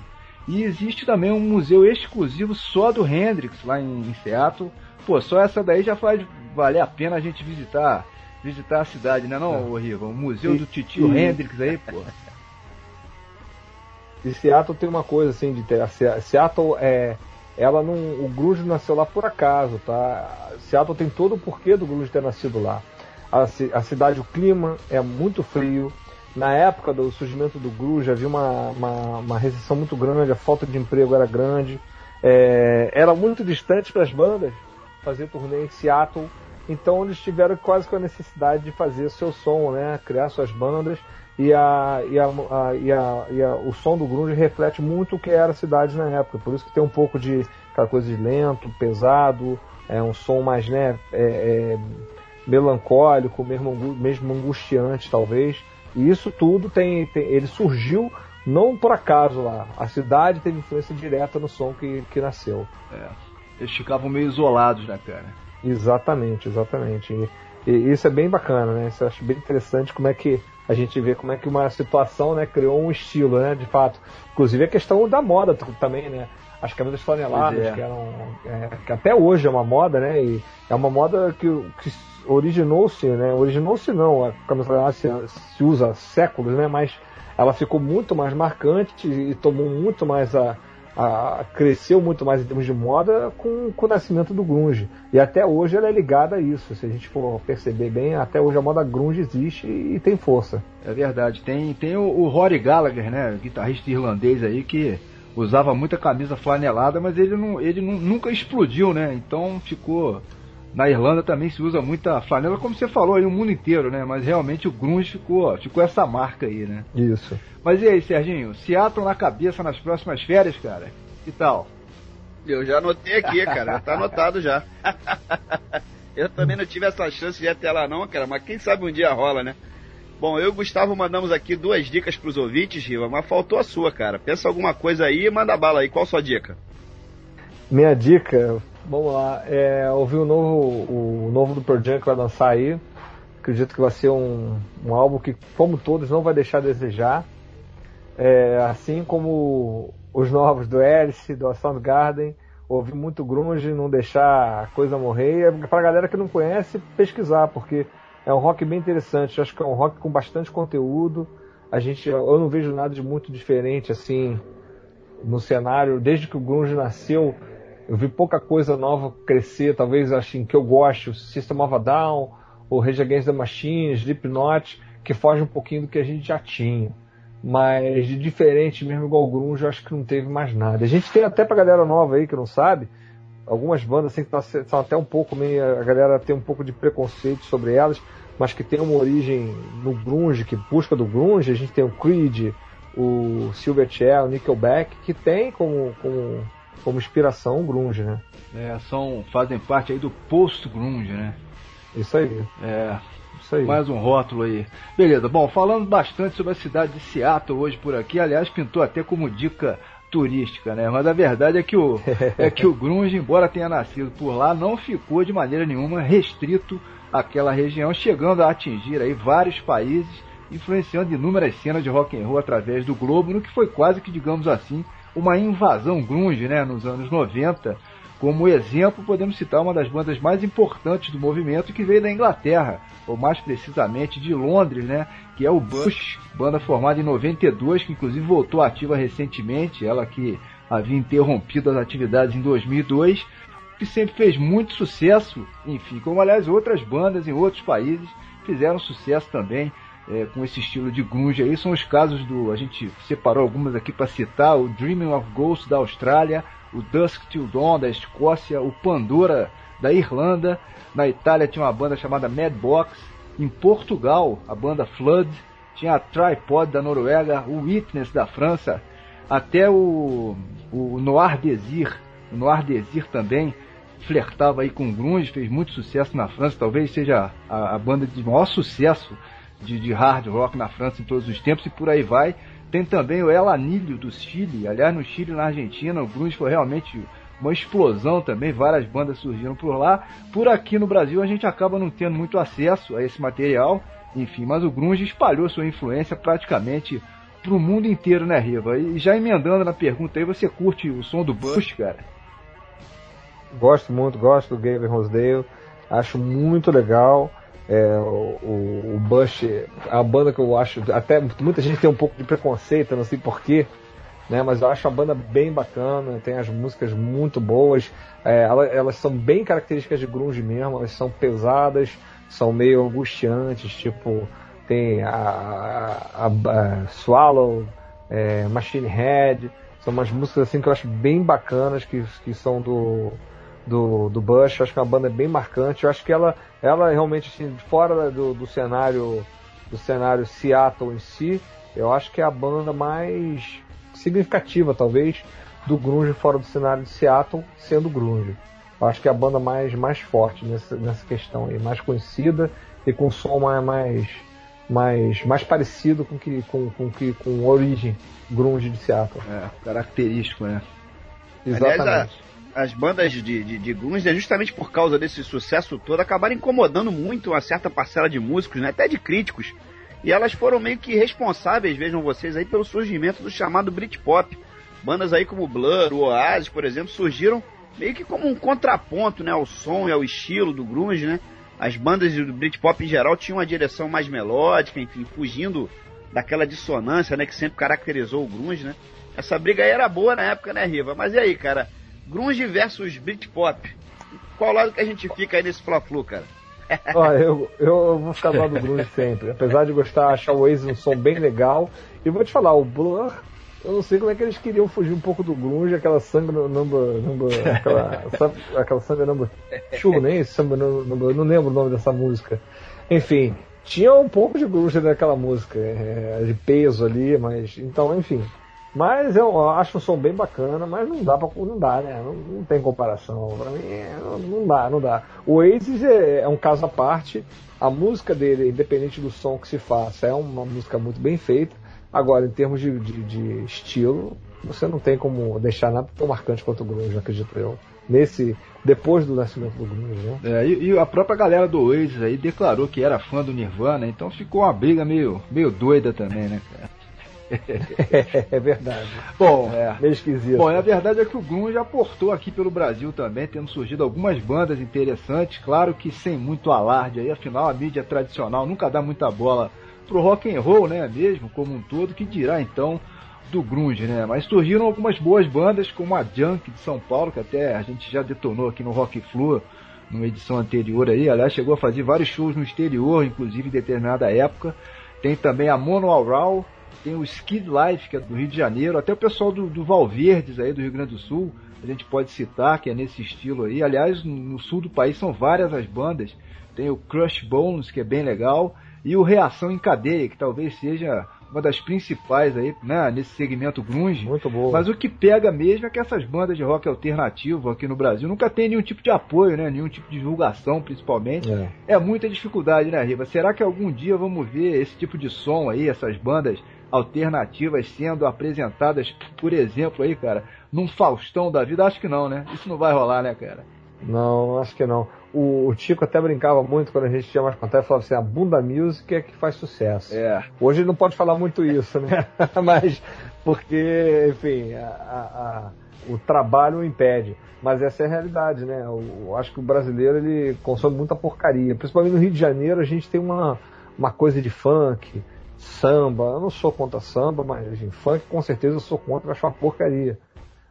E existe também um museu exclusivo só do Hendrix lá em, em Seattle. Pô, só essa daí já faz valer a pena a gente visitar visitar a cidade, né não, é. Riva? O museu e, do Titio e... Hendrix aí, pô. E Seattle tem uma coisa assim de ter. Seattle é. Ela não. O Grunge nasceu lá por acaso, tá? Seattle tem todo o porquê do Grunge ter nascido lá. A, a cidade, o clima é muito frio. Na época do surgimento do Grunge havia uma, uma, uma recessão muito grande, a falta de emprego era grande. É, era muito distante para as bandas fazer turnê em Seattle então eles tiveram quase com a necessidade de fazer seu som, né? Criar suas bandas e, a, e, a, a, e, a, e a, o som do grunge reflete muito o que era a cidade na época. Por isso que tem um pouco de aquela coisa de lento, pesado, é um som mais né, é, é, melancólico, mesmo, mesmo angustiante talvez. E isso tudo tem, tem, ele surgiu não por acaso lá. A cidade teve influência direta no som que, que nasceu. É. Eles ficavam meio isolados, né, cara? Exatamente, exatamente. E, e, isso é bem bacana, né? Isso eu acho bem interessante como é que a gente vê como é que uma situação né, criou um estilo, né? De fato. Inclusive a questão da moda também, né? As camisas flaneladas, é. que eram. É, que até hoje é uma moda, né? E é uma moda que, que originou-se, né? Originou-se não, a camisa flanelada se, se usa há séculos, né? Mas ela ficou muito mais marcante e tomou muito mais a, a, cresceu muito mais em termos de moda com, com, o nascimento do grunge. E até hoje ela é ligada a isso. Se a gente for perceber bem, até hoje a moda grunge existe e, e tem força. É verdade. Tem, tem o, o Rory Gallagher, né, guitarrista irlandês aí que usava muita camisa flanelada, mas ele, não, ele não, nunca explodiu, né? Então ficou na Irlanda também se usa muita flanela, como você falou aí, o mundo inteiro, né? Mas realmente o grunge ficou, ficou essa marca aí, né? Isso. Mas e aí, Serginho? Seattle na cabeça nas próximas férias, cara? Que tal? Eu já anotei aqui, cara. Já tá anotado já. eu também não tive essa chance de ir até lá não, cara. Mas quem sabe um dia rola, né? Bom, eu e o Gustavo mandamos aqui duas dicas pros ouvintes, Riva, mas faltou a sua, cara. Pensa alguma coisa aí e manda bala aí. Qual a sua dica? Minha dica Vamos lá. É, ouvi o novo, o novo do Pearl Jam que vai lançar aí. Acredito que vai ser um, um álbum que, como todos, não vai deixar a desejar. É, assim como os novos do Alice, do Soundgarden, ouvir muito grunge, não deixar a coisa morrer. É pra galera que não conhece, pesquisar, porque é um rock bem interessante. acho que é um rock com bastante conteúdo. A gente, eu não vejo nada de muito diferente assim no cenário. Desde que o grunge nasceu, eu vi pouca coisa nova crescer. Talvez assim que eu gosto, System of a Down, o Rage Against the Machine, Slipknot, que foge um pouquinho do que a gente já tinha. Mas de diferente mesmo, igual o Grunge, eu acho que não teve mais nada. A gente tem até pra galera nova aí que não sabe, algumas bandas assim que tá, são até um pouco meio. A galera tem um pouco de preconceito sobre elas, mas que tem uma origem no Grunge, que busca do Grunge. A gente tem o Creed, o Silverchair, o Nickelback, que tem como, como, como inspiração o Grunge, né? É, são, fazem parte aí do post-Grunge, né? Isso aí. É, isso aí. Mais um rótulo aí. Beleza, bom, falando bastante sobre a cidade de Seattle hoje por aqui, aliás, pintou até como dica turística, né? Mas a verdade é que o, é que o grunge, embora tenha nascido por lá, não ficou de maneira nenhuma restrito àquela região, chegando a atingir aí vários países, influenciando inúmeras cenas de rock and roll através do globo, no que foi quase que, digamos assim, uma invasão grunge, né, nos anos 90, como exemplo, podemos citar uma das bandas mais importantes do movimento que veio da Inglaterra, ou mais precisamente de Londres, né? Que é o Bush, banda formada em 92, que inclusive voltou ativa recentemente, ela que havia interrompido as atividades em 2002, que sempre fez muito sucesso, enfim, como aliás outras bandas em outros países fizeram sucesso também é, com esse estilo de grunge aí. São os casos do. A gente separou algumas aqui para citar: o Dreaming of Ghosts da Austrália, o Dusk Till Dawn da Escócia, o Pandora da Irlanda. Na Itália tinha uma banda chamada Madbox. Em Portugal, a banda Flood. Tinha a Tripod da Noruega, o Witness da França. Até o, o Noir Desir, o Noir Desir também flertava aí com grunge, fez muito sucesso na França, talvez seja a, a banda de maior sucesso de, de, hard rock na França em todos os tempos e por aí vai. Tem também o El Anilho do Chile, aliás, no Chile e na Argentina, o grunge foi realmente uma explosão também, várias bandas surgiram por lá. Por aqui no Brasil a gente acaba não tendo muito acesso a esse material, enfim, mas o grunge espalhou sua influência praticamente para o mundo inteiro, né, Riva? E já emendando na pergunta aí, você curte o som do Bush, cara? Gosto muito, gosto do Gavin Rosedale, acho muito legal. É, o, o Bush, a banda que eu acho, até muita gente tem um pouco de preconceito, não sei porquê, né? Mas eu acho a banda bem bacana, tem as músicas muito boas, é, elas, elas, são bem características de grunge mesmo, elas são pesadas, são meio angustiantes, tipo tem a, a, a, Swallow, é, Machine Head, são umas músicas assim que eu acho bem bacanas que, que são do do, do Bush, acho que é uma banda bem marcante. Eu acho que ela, ela realmente, assim, fora do, do cenário do cenário Seattle em si, eu acho que é a banda mais significativa, talvez, do grunge fora do cenário de Seattle, sendo grunge. Eu acho que é a banda mais, mais forte nessa, nessa questão aí, mais conhecida e com som mais, mais, mais, mais parecido com que com, com que com origem grunge de Seattle. É, característico, né? Exatamente. Aliás, as bandas de, de, de grunge, né, justamente por causa desse sucesso todo, acabaram incomodando muito uma certa parcela de músicos, né, até de críticos. E elas foram meio que responsáveis, vejam vocês aí, pelo surgimento do chamado Britpop. Bandas aí como Blur, o Oasis, por exemplo, surgiram meio que como um contraponto, né, ao som e ao estilo do grunge, né? As bandas do Britpop em geral tinham uma direção mais melódica, enfim, fugindo daquela dissonância, né, que sempre caracterizou o grunge, né? Essa briga aí era boa na época, né, Riva? Mas e aí, cara? Grunge versus Britpop. Qual lado que a gente fica aí nesse Fla-Flu, cara? Olha, eu, eu vou ficar do lado do Grunge sempre. Apesar de gostar, achar o Oasis um som bem legal. E vou te falar, o Blur, eu não sei como é que eles queriam fugir um pouco do Grunge, aquela sangue number, number aquela, aquela sangue number two, nem isso, number, não lembro o nome dessa música. Enfim, tinha um pouco de Grunge naquela música, é, de peso ali, mas, então, enfim, mas eu acho o som bem bacana, mas não dá pra, não dá, né? Não, não tem comparação. Pra mim, não, não, dá, não dá. O Oasis é, é, um caso à parte. A música dele, independente do som que se faça, é uma música muito bem feita. Agora, em termos de, de, de estilo, você não tem como deixar nada tão marcante quanto o grunge, acredito eu. Nesse, depois do nascimento do grunge, né? É, e, e, a própria galera do Oasis aí declarou que era fã do Nirvana, então ficou uma briga meio, meio doida também, né, cara? é verdade. Bom, é. Meio esquisito. Bom, a verdade é que o grunge aportou aqui pelo Brasil também, tendo surgido algumas bandas interessantes, claro que sem muito alarde aí, afinal a mídia tradicional nunca dá muita bola pro rock and roll, né, mesmo como um todo, que dirá então do grunge, né? Mas surgiram algumas boas bandas como a Junk de São Paulo, que até a gente já detonou aqui no Rock Flu, numa edição anterior aí, aliás, chegou a fazer vários shows no exterior, inclusive em determinada época. Tem também a Mono Aural, tem o Skid Life, que é do Rio de Janeiro, até o pessoal do, do Valverdes aí do Rio Grande do Sul, a gente pode citar, que é nesse estilo aí. Aliás, no sul do país são várias as bandas. Tem o Crush Bones, que é bem legal, e o Reação em Cadeia, que talvez seja uma das principais aí, né, nesse segmento grunge. Muito boa. Mas o que pega mesmo é que essas bandas de rock alternativo aqui no Brasil nunca tem nenhum tipo de apoio, né, nenhum tipo de divulgação, principalmente. É. É muita dificuldade, né, Riva? Será que algum dia vamos ver esse tipo de som aí, essas bandas alternativas sendo apresentadas, por exemplo, aí, cara, num Faustão da vida? Acho que não, né? Isso não vai rolar, né, cara? Não, acho que não. O, o Tico até brincava muito quando a gente tinha mais contato, falava assim, a bunda music é que faz sucesso. É. Hoje ele não pode falar muito isso, né? Mas porque, enfim, a, a, o trabalho o impede. Mas essa é a realidade, né? Eu, acho que o brasileiro ele consome muita porcaria. Principalmente no Rio de Janeiro a gente tem uma, uma coisa de funk, samba. Eu não sou contra samba, mas enfim, funk com certeza eu sou contra, acho uma porcaria.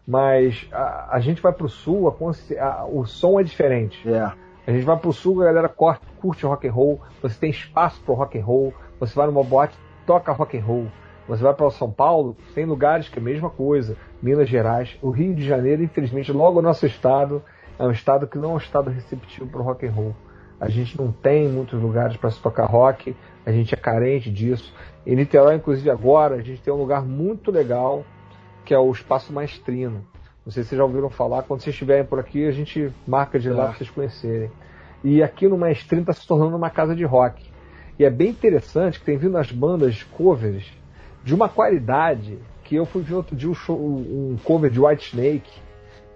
Mas a, a gente vai pro sul, a, o som é diferente. É. A gente vai pro sul, a galera curte, curte rock and roll, você tem espaço pro rock and roll, você vai numa boate, toca rock and roll. Você vai para São Paulo, tem lugares que é a mesma coisa. Minas Gerais, o Rio de Janeiro, infelizmente, logo o nosso estado é um estado que não é um estado receptivo para o rock and roll. A gente não tem muitos lugares para se tocar rock, a gente é carente disso. Em Niterói, inclusive agora, a gente tem um lugar muito legal que é o Espaço Maestrino. Não sei se vocês já ouviram falar, quando vocês estiverem por aqui, a gente marca de lá É. para vocês conhecerem. E aqui no Maestrino está se tornando uma casa de rock. E é bem interessante que tem vindo as bandas covers de uma qualidade que eu fui ver outro dia um, show- um cover de White Snake.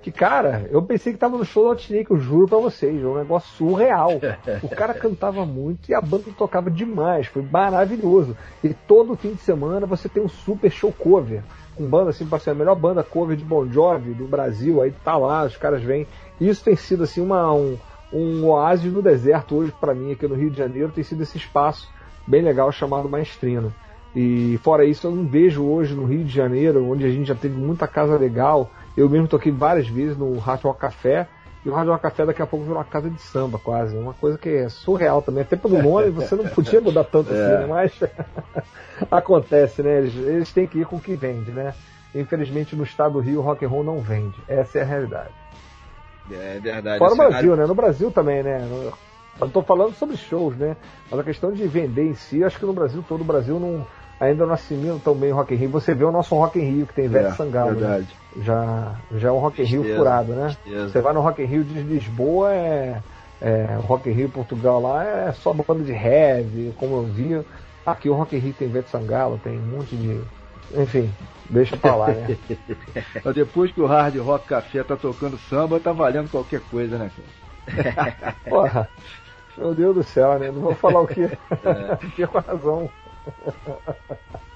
Que, cara, eu pensei que tava no show do Snake, eu juro pra vocês, é um negócio surreal. O cara cantava muito e a banda tocava demais, foi maravilhoso. E todo fim de semana você tem um super show cover. Com banda assim, para ser a melhor banda cover de Bon Jovi do Brasil, aí tá lá, os caras vêm. Isso tem sido assim uma, um, um oásis no deserto hoje pra mim aqui no Rio de Janeiro, tem sido esse espaço bem legal chamado Maestrino. E fora isso, eu não vejo hoje no Rio de Janeiro, onde a gente já teve muita casa legal. Eu mesmo toquei várias vezes no Hard Rock Café. E o Hard Rock Café daqui a pouco virou uma casa de samba, quase. Uma coisa que é surreal também. Até pelo nome você não podia mudar tanto assim, né? Mas acontece, né? Eles, eles têm que ir com o que vende, né? Infelizmente no estado do Rio o rock and roll não vende. Essa é a realidade. É verdade. Fora o Brasil, né? No Brasil também, né? Eu não tô falando sobre shows, né? Mas a questão de vender em si, acho que no Brasil todo, o Brasil não, ainda não assimila tão bem o Rock in Rio. Você vê o nosso Rock in Rio, que tem Ivete É, Sangalo, né? verdade. Já, já é um Rock in Rio furado, né? tristeza. Você vai no Rock in Rio de Lisboa, é, é o Rock in Rio Portugal lá é só banda de heavy, como eu vi. Aqui o Rock in Rio tem Ivete Sangalo, tem um monte de... Enfim, deixa pra lá, né? Depois que o Hard Rock Café tá tocando samba, tá valendo qualquer coisa, né, cara? Porra, meu Deus do céu, né? Não vou falar o quê? É. Razão.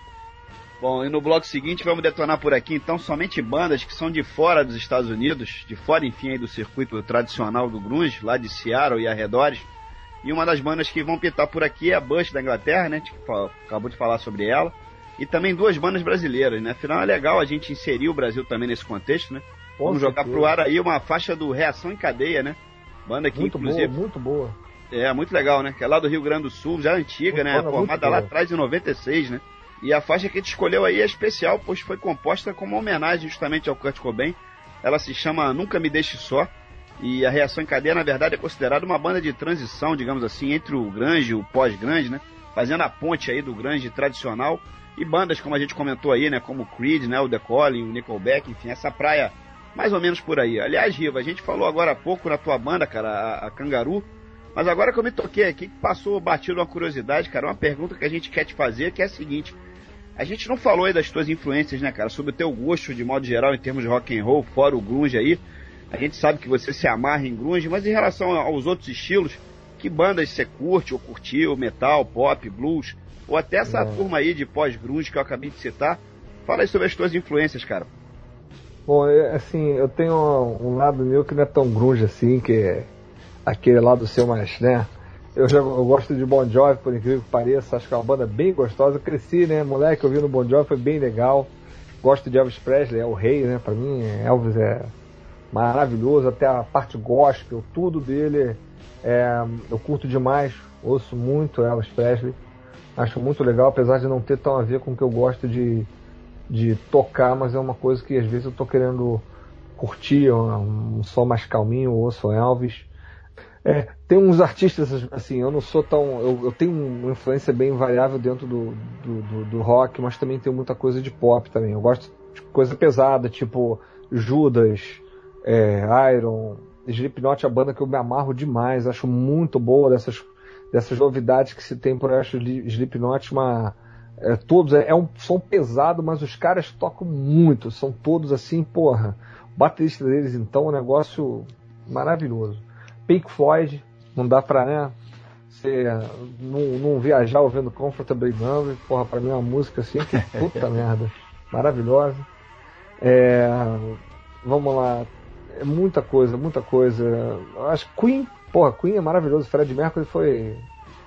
Bom, e no bloco seguinte vamos detonar por aqui então somente bandas que são de fora dos Estados Unidos, de fora, enfim, aí do circuito tradicional do grunge, lá de Seattle e arredores. E uma das bandas que vão pintar por aqui é a Bush da Inglaterra, né? A gente acabou de falar sobre ela. E também duas bandas brasileiras, né? Afinal é legal a gente inserir o Brasil também nesse contexto, né? Com Vamos jogar certeza. pro ar aí uma faixa do Reação em Cadeia, né? Banda que Muito inclusive boa, muito boa. É, muito legal, né? Que é lá do Rio Grande do Sul, já antiga, Muito né? Formada lá atrás em 96, né? E a faixa que a gente escolheu aí é especial, pois foi composta como uma homenagem justamente ao Kurt Cobain. Ela se chama Nunca Me Deixe Só. E a Reação em Cadeia, na verdade, é considerada uma banda de transição, digamos assim, entre o grunge e o pós-grunge, né? Fazendo a ponte aí do grunge tradicional e bandas, como a gente comentou aí, né? Como o Creed, né? O The Calling, o Nickelback, enfim, essa praia mais ou menos por aí. Aliás, Riva, a gente falou agora há pouco na tua banda, cara, a, a Cangaru, mas agora que eu me toquei aqui, que passou batido uma curiosidade, cara, uma pergunta que a gente quer te fazer, que é a seguinte. A gente não falou aí das tuas influências, né, cara, sobre o teu gosto de modo geral em termos de rock and roll, fora o grunge aí. A gente sabe que você se amarra em grunge, mas em relação aos outros estilos, que bandas você curte ou curtiu, metal, pop, blues? ou até essa turma aí de pós-grunge que eu acabei de citar. Fala aí sobre as tuas influências, cara. Bom, é, assim, eu tenho um lado meu que não é tão grunge assim, que é aquele lado seu mais, né? Eu já eu gosto de Bon Jovi, por incrível que pareça, acho que é uma banda bem gostosa. Eu cresci, né, moleque, ouvindo Bon Jovi, foi bem legal. Gosto de Elvis Presley, é o rei, né? Pra mim, Elvis é maravilhoso, até a parte gospel, tudo dele é, eu curto demais, ouço muito Elvis Presley. Acho muito legal, apesar de não ter tão a ver com o que eu gosto de, de tocar, mas é uma coisa que às vezes eu tô querendo curtir, um, um som mais calminho, ouço Elvis. É, tem uns artistas, assim, eu não sou tão. Eu, eu tenho uma influência bem variável dentro do, do, do, do, rock, mas também tenho muita coisa de pop também. Eu gosto de coisa pesada, tipo Judas, é, Iron, Slipknot é a banda que eu me amarro demais, acho muito boa dessas, dessas novidades que se tem por acho Slipknot, uma. É, todos, é, é um som pesado, mas os caras tocam muito, são todos assim, porra. O baterista deles então é um negócio maravilhoso. Pink Floyd, não dá pra, né? Você não, não viajar ouvindo Comfortably Numb, porra, pra mim é uma música assim que puta merda, maravilhosa. É, vamos lá, é muita coisa, muita coisa. Acho que Queen, porra, Queen é maravilhoso. Fred Mercury foi,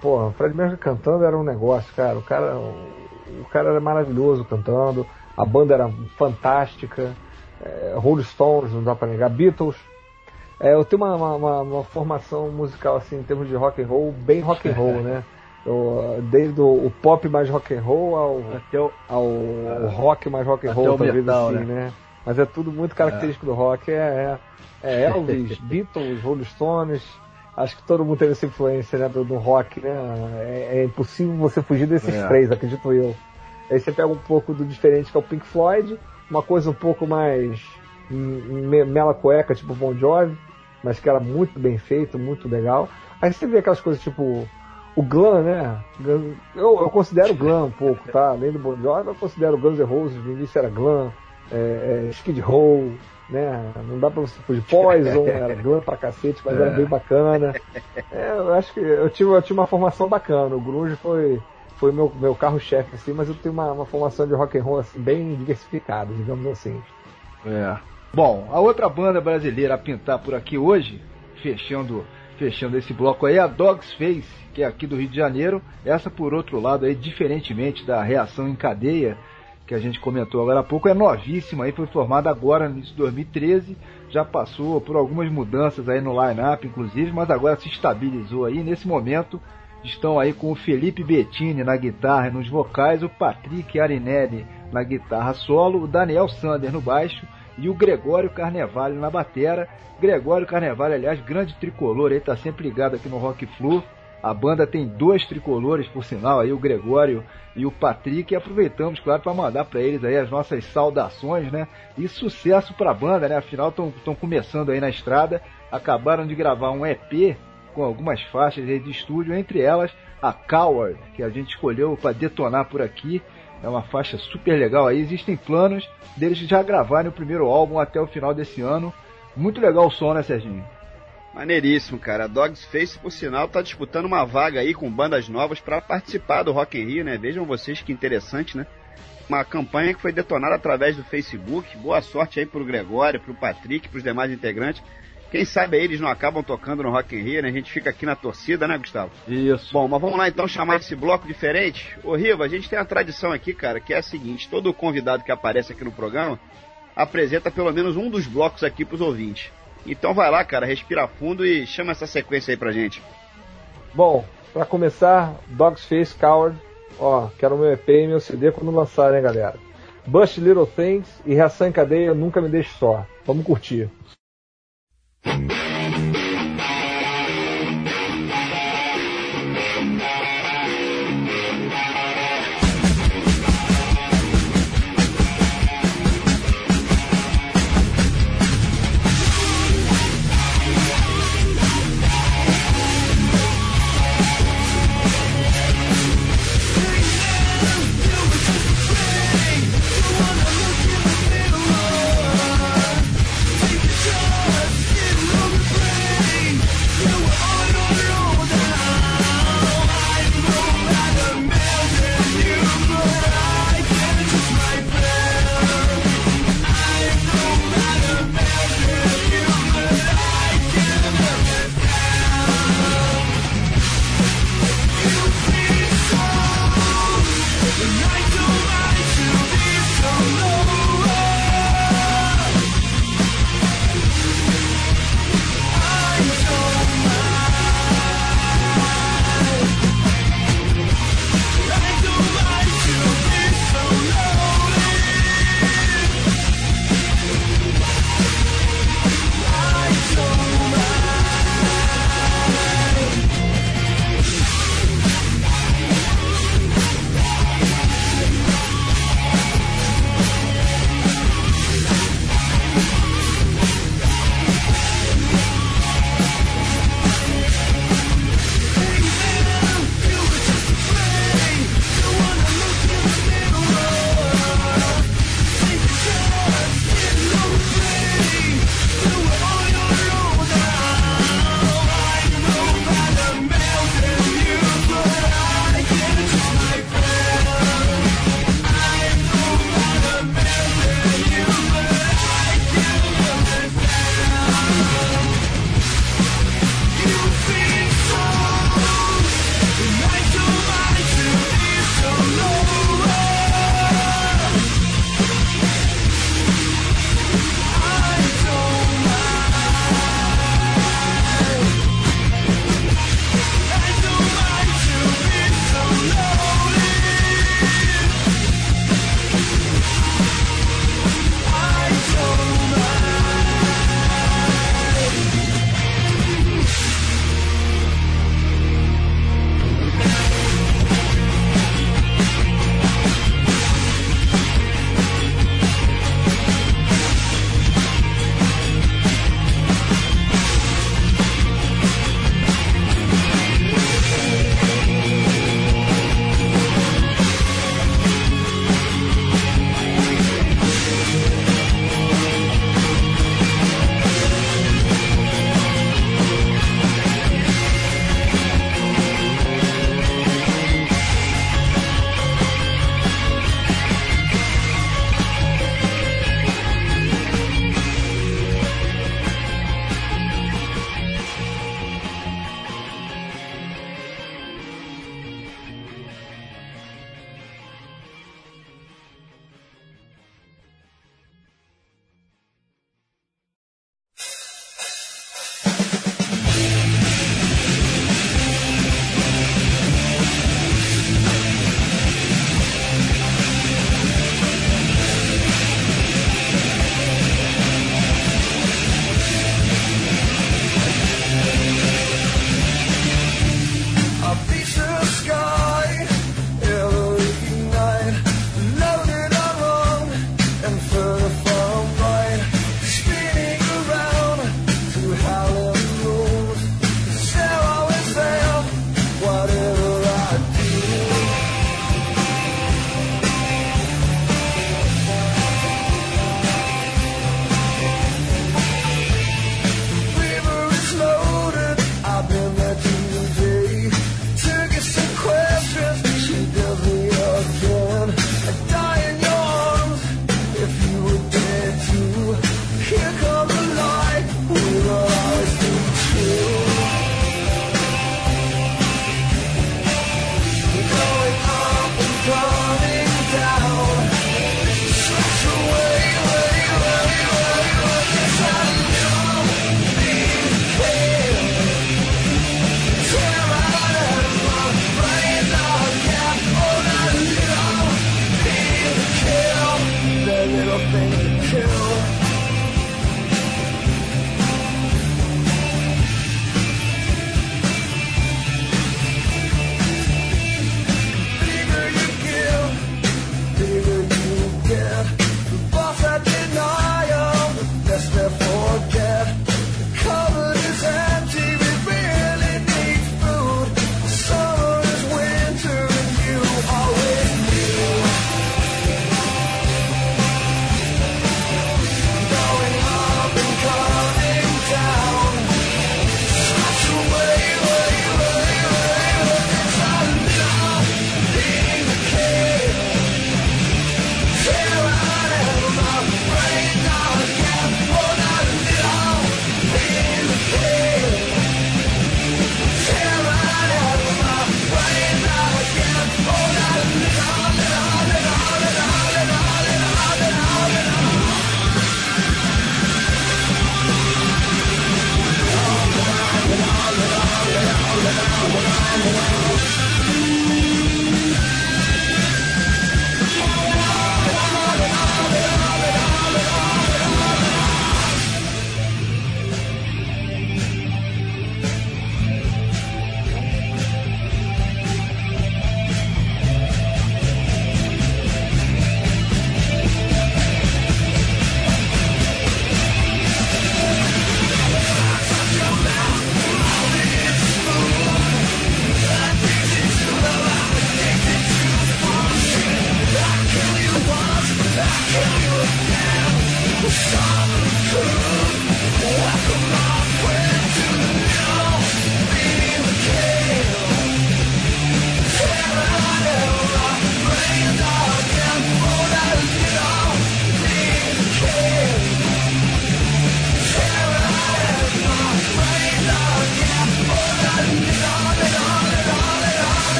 porra, Fred Mercury cantando era um negócio, cara. O cara, o cara era maravilhoso cantando. A banda era fantástica. É, Rolling Stones, não dá pra negar. Beatles, é, eu tenho uma, uma, uma, formação musical assim em termos de rock and roll bem rock and roll, né? Eu, desde o, o, pop mais rock and roll ao, o, ao uh, rock mais rock and roll, talvez metal, assim, né? né? Mas é tudo muito característico é. do rock. É, é, é Elvis, Beatles, Rolling Stones. Acho que todo mundo teve essa influência né, do, do rock, né? É, é, impossível você fugir desses é. três, acredito eu. Aí você pega um pouco do diferente que é o Pink Floyd, uma coisa um pouco mais mela cueca, tipo Bon Jovi mas que era muito bem feito, muito legal. Aí você vê aquelas coisas tipo o glam, né? Eu, eu considero glam um pouco, tá? Além do Bon Jovi, eu considero Guns N' Roses, no início era glam, é, é, Skid Row, né? Não dá pra você fugir. Poison era glam pra cacete, mas era bem bacana. É, eu acho que eu tive, eu tive uma formação bacana. O grunge foi foi meu, meu carro-chefe, assim, mas eu tenho uma, uma formação de rock and roll assim, bem diversificada, digamos assim. É. Bom, a outra banda brasileira a pintar por aqui hoje, fechando fechando esse bloco aí, é a Dogs Face, que é aqui do Rio de Janeiro. Essa, por outro lado, aí, diferentemente da reação em cadeia, que a gente comentou agora há pouco, é novíssima, aí, foi formada agora no início de 2013, já passou por algumas mudanças aí no line-up, inclusive, mas agora se estabilizou aí. Nesse momento, estão aí com o Felipe Bettini na guitarra e nos vocais, o Patrick Arinelli na guitarra solo, o Daniel Sander no baixo e o Gregório Carnevale na batera. Gregório Carnevale, aliás, grande tricolor, aí tá sempre ligado aqui no Rock Flu. A banda tem dois tricolores, por sinal, aí o Gregório e o Patrick. E aproveitamos, claro, para mandar para eles aí as nossas saudações, né? E sucesso para a banda, né? Afinal, estão começando aí na estrada. Acabaram de gravar um EP com algumas faixas de estúdio, entre elas a Coward, que a gente escolheu para detonar por aqui. É uma faixa super legal aí. Existem planos deles já gravarem o primeiro álbum até o final desse ano. Muito legal o som, né, Serginho? Maneiríssimo, cara. A Dogs Face, por sinal, tá disputando uma vaga aí com bandas novas para participar do Rock in Rio, né? Vejam vocês que interessante, né? Uma campanha que foi detonada através do Facebook. Boa sorte aí pro Gregório, pro Patrick, pros demais integrantes. Quem sabe eles não acabam tocando no Rock in Rio, né? A gente fica aqui na torcida, né, Gustavo? Isso. Bom, mas vamos lá então chamar esse bloco diferente. Ô, Riva, a gente tem a tradição aqui, cara, que é a seguinte: todo convidado que aparece aqui no programa apresenta pelo menos um dos blocos aqui pros ouvintes. Então vai lá, cara, respira fundo e chama essa sequência aí pra gente. Bom, para começar, Dogs Face Coward. Ó, quero meu EP e meu CD quando lançarem, né, galera? Bust Little Things e Reação em Cadeia Nunca Me Deixe Só. Vamos curtir. Mm-hmm.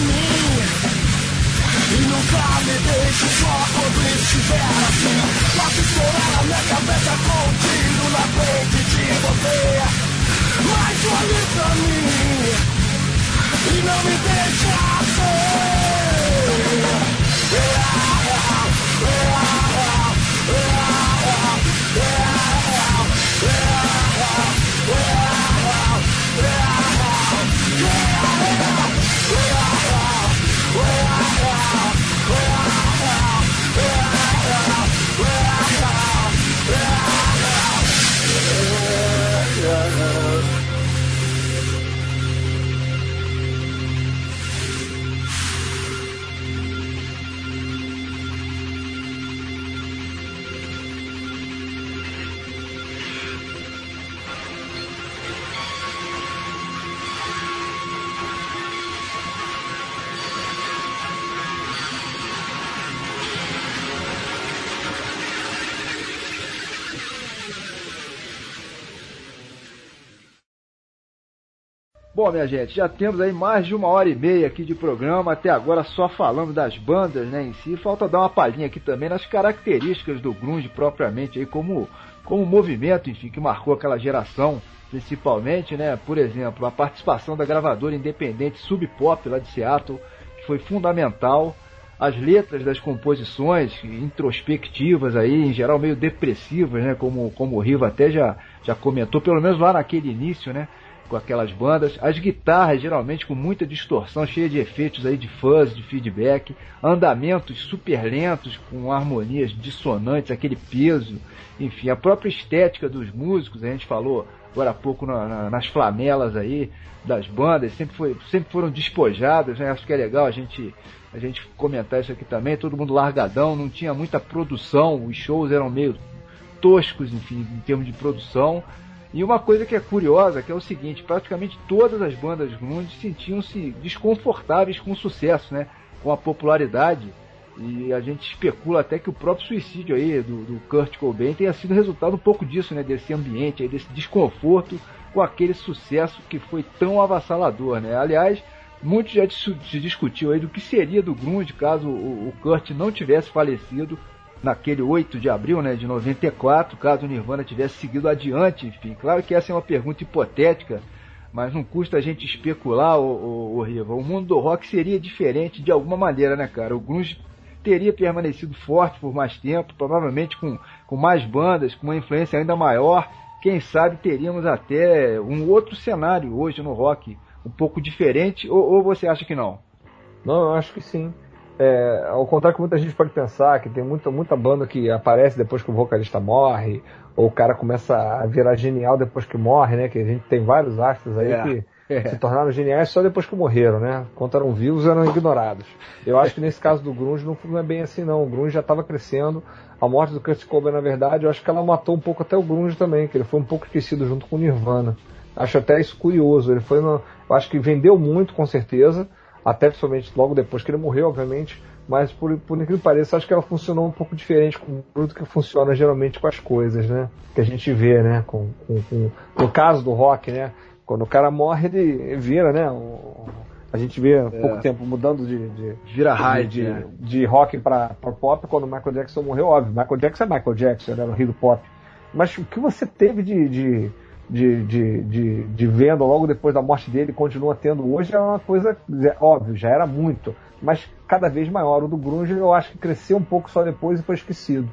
mim E nunca me deixe só quando estiver assim Posso estourar a minha cabeça com um tiro na frente de você Mas olhe pra mim E não me deixe assim Yeah. Bom, minha gente, já temos aí mais de uma hora e meia aqui de programa, até agora só falando das bandas né, em si. Falta dar uma palhinha aqui também nas características do grunge propriamente, aí como, como movimento, enfim, que marcou aquela geração, principalmente, né? Por exemplo, a participação da gravadora independente Sub Pop lá de Seattle, que foi fundamental. As letras das composições introspectivas aí, em geral meio depressivas, né? Como, como o Riva até já, já comentou, pelo menos lá naquele início, né? Com aquelas bandas, as guitarras geralmente com muita distorção, cheia de efeitos aí de fuzz, de feedback, andamentos super lentos com harmonias dissonantes, aquele peso, enfim, a própria estética dos músicos, a gente falou agora há pouco na, na, nas flanelas aí das bandas, sempre, foi, sempre foram despojadas, né? acho que é legal a gente, a gente comentar isso aqui também, todo mundo largadão, não tinha muita produção, os shows eram meio toscos, enfim, em termos de produção, e uma coisa que é curiosa, que é o seguinte, praticamente todas as bandas grunge sentiam-se desconfortáveis com o sucesso, né? Com a popularidade. E a gente especula até que o próprio suicídio aí do, do Kurt Cobain tenha sido resultado um pouco disso, né? Desse ambiente aí, desse desconforto com aquele sucesso que foi tão avassalador, né? Aliás, muito já se discutiu aí do que seria do grunge caso o, o Kurt não tivesse falecido naquele 8 de abril né, de 94, caso o Nirvana tivesse seguido adiante, enfim. Claro que essa é uma pergunta hipotética, mas não custa a gente especular, o, Riva. O mundo do rock seria diferente de alguma maneira, né, cara? O grunge teria permanecido forte por mais tempo, provavelmente com, com mais bandas, com uma influência ainda maior. Quem sabe teríamos até um outro cenário hoje no rock, um pouco diferente, ou, ou você acha que não? Não, eu acho que sim. É, ao contrário que muita gente pode pensar, que tem muita, muita banda que aparece depois que o vocalista morre, ou o cara começa a virar genial depois que morre, né? Que a gente tem vários astros aí é. que é. se tornaram geniais só depois que morreram, né? Quando eram vivos eram ignorados. Eu acho que nesse caso do Grunge não é bem assim não. O Grunge já estava crescendo. A morte do Kurt Cobain, na verdade, eu acho que ela matou um pouco até o Grunge também, que ele foi um pouco esquecido junto com o Nirvana. Acho até isso curioso. Ele foi, no, eu acho que vendeu muito com certeza até principalmente logo depois que ele morreu, obviamente, mas por, por incrível que pareça, acho que ela funcionou um pouco diferente com o que funciona geralmente com as coisas, né? Que a gente vê, né? Com, com, com, no caso do rock, né? Quando o cara morre, ele vira, né? O, a gente vê há é. pouco tempo mudando de, de vira high de, de, de rock para pop quando o Michael Jackson morreu, óbvio. Michael Jackson é Michael Jackson, era o rei do pop. Mas o que você teve de, de de, de, de, de venda logo depois da morte dele continua tendo hoje é uma coisa é, óbvio, já era muito, mas cada vez maior. O do Grunge eu acho que cresceu um pouco só depois e foi esquecido.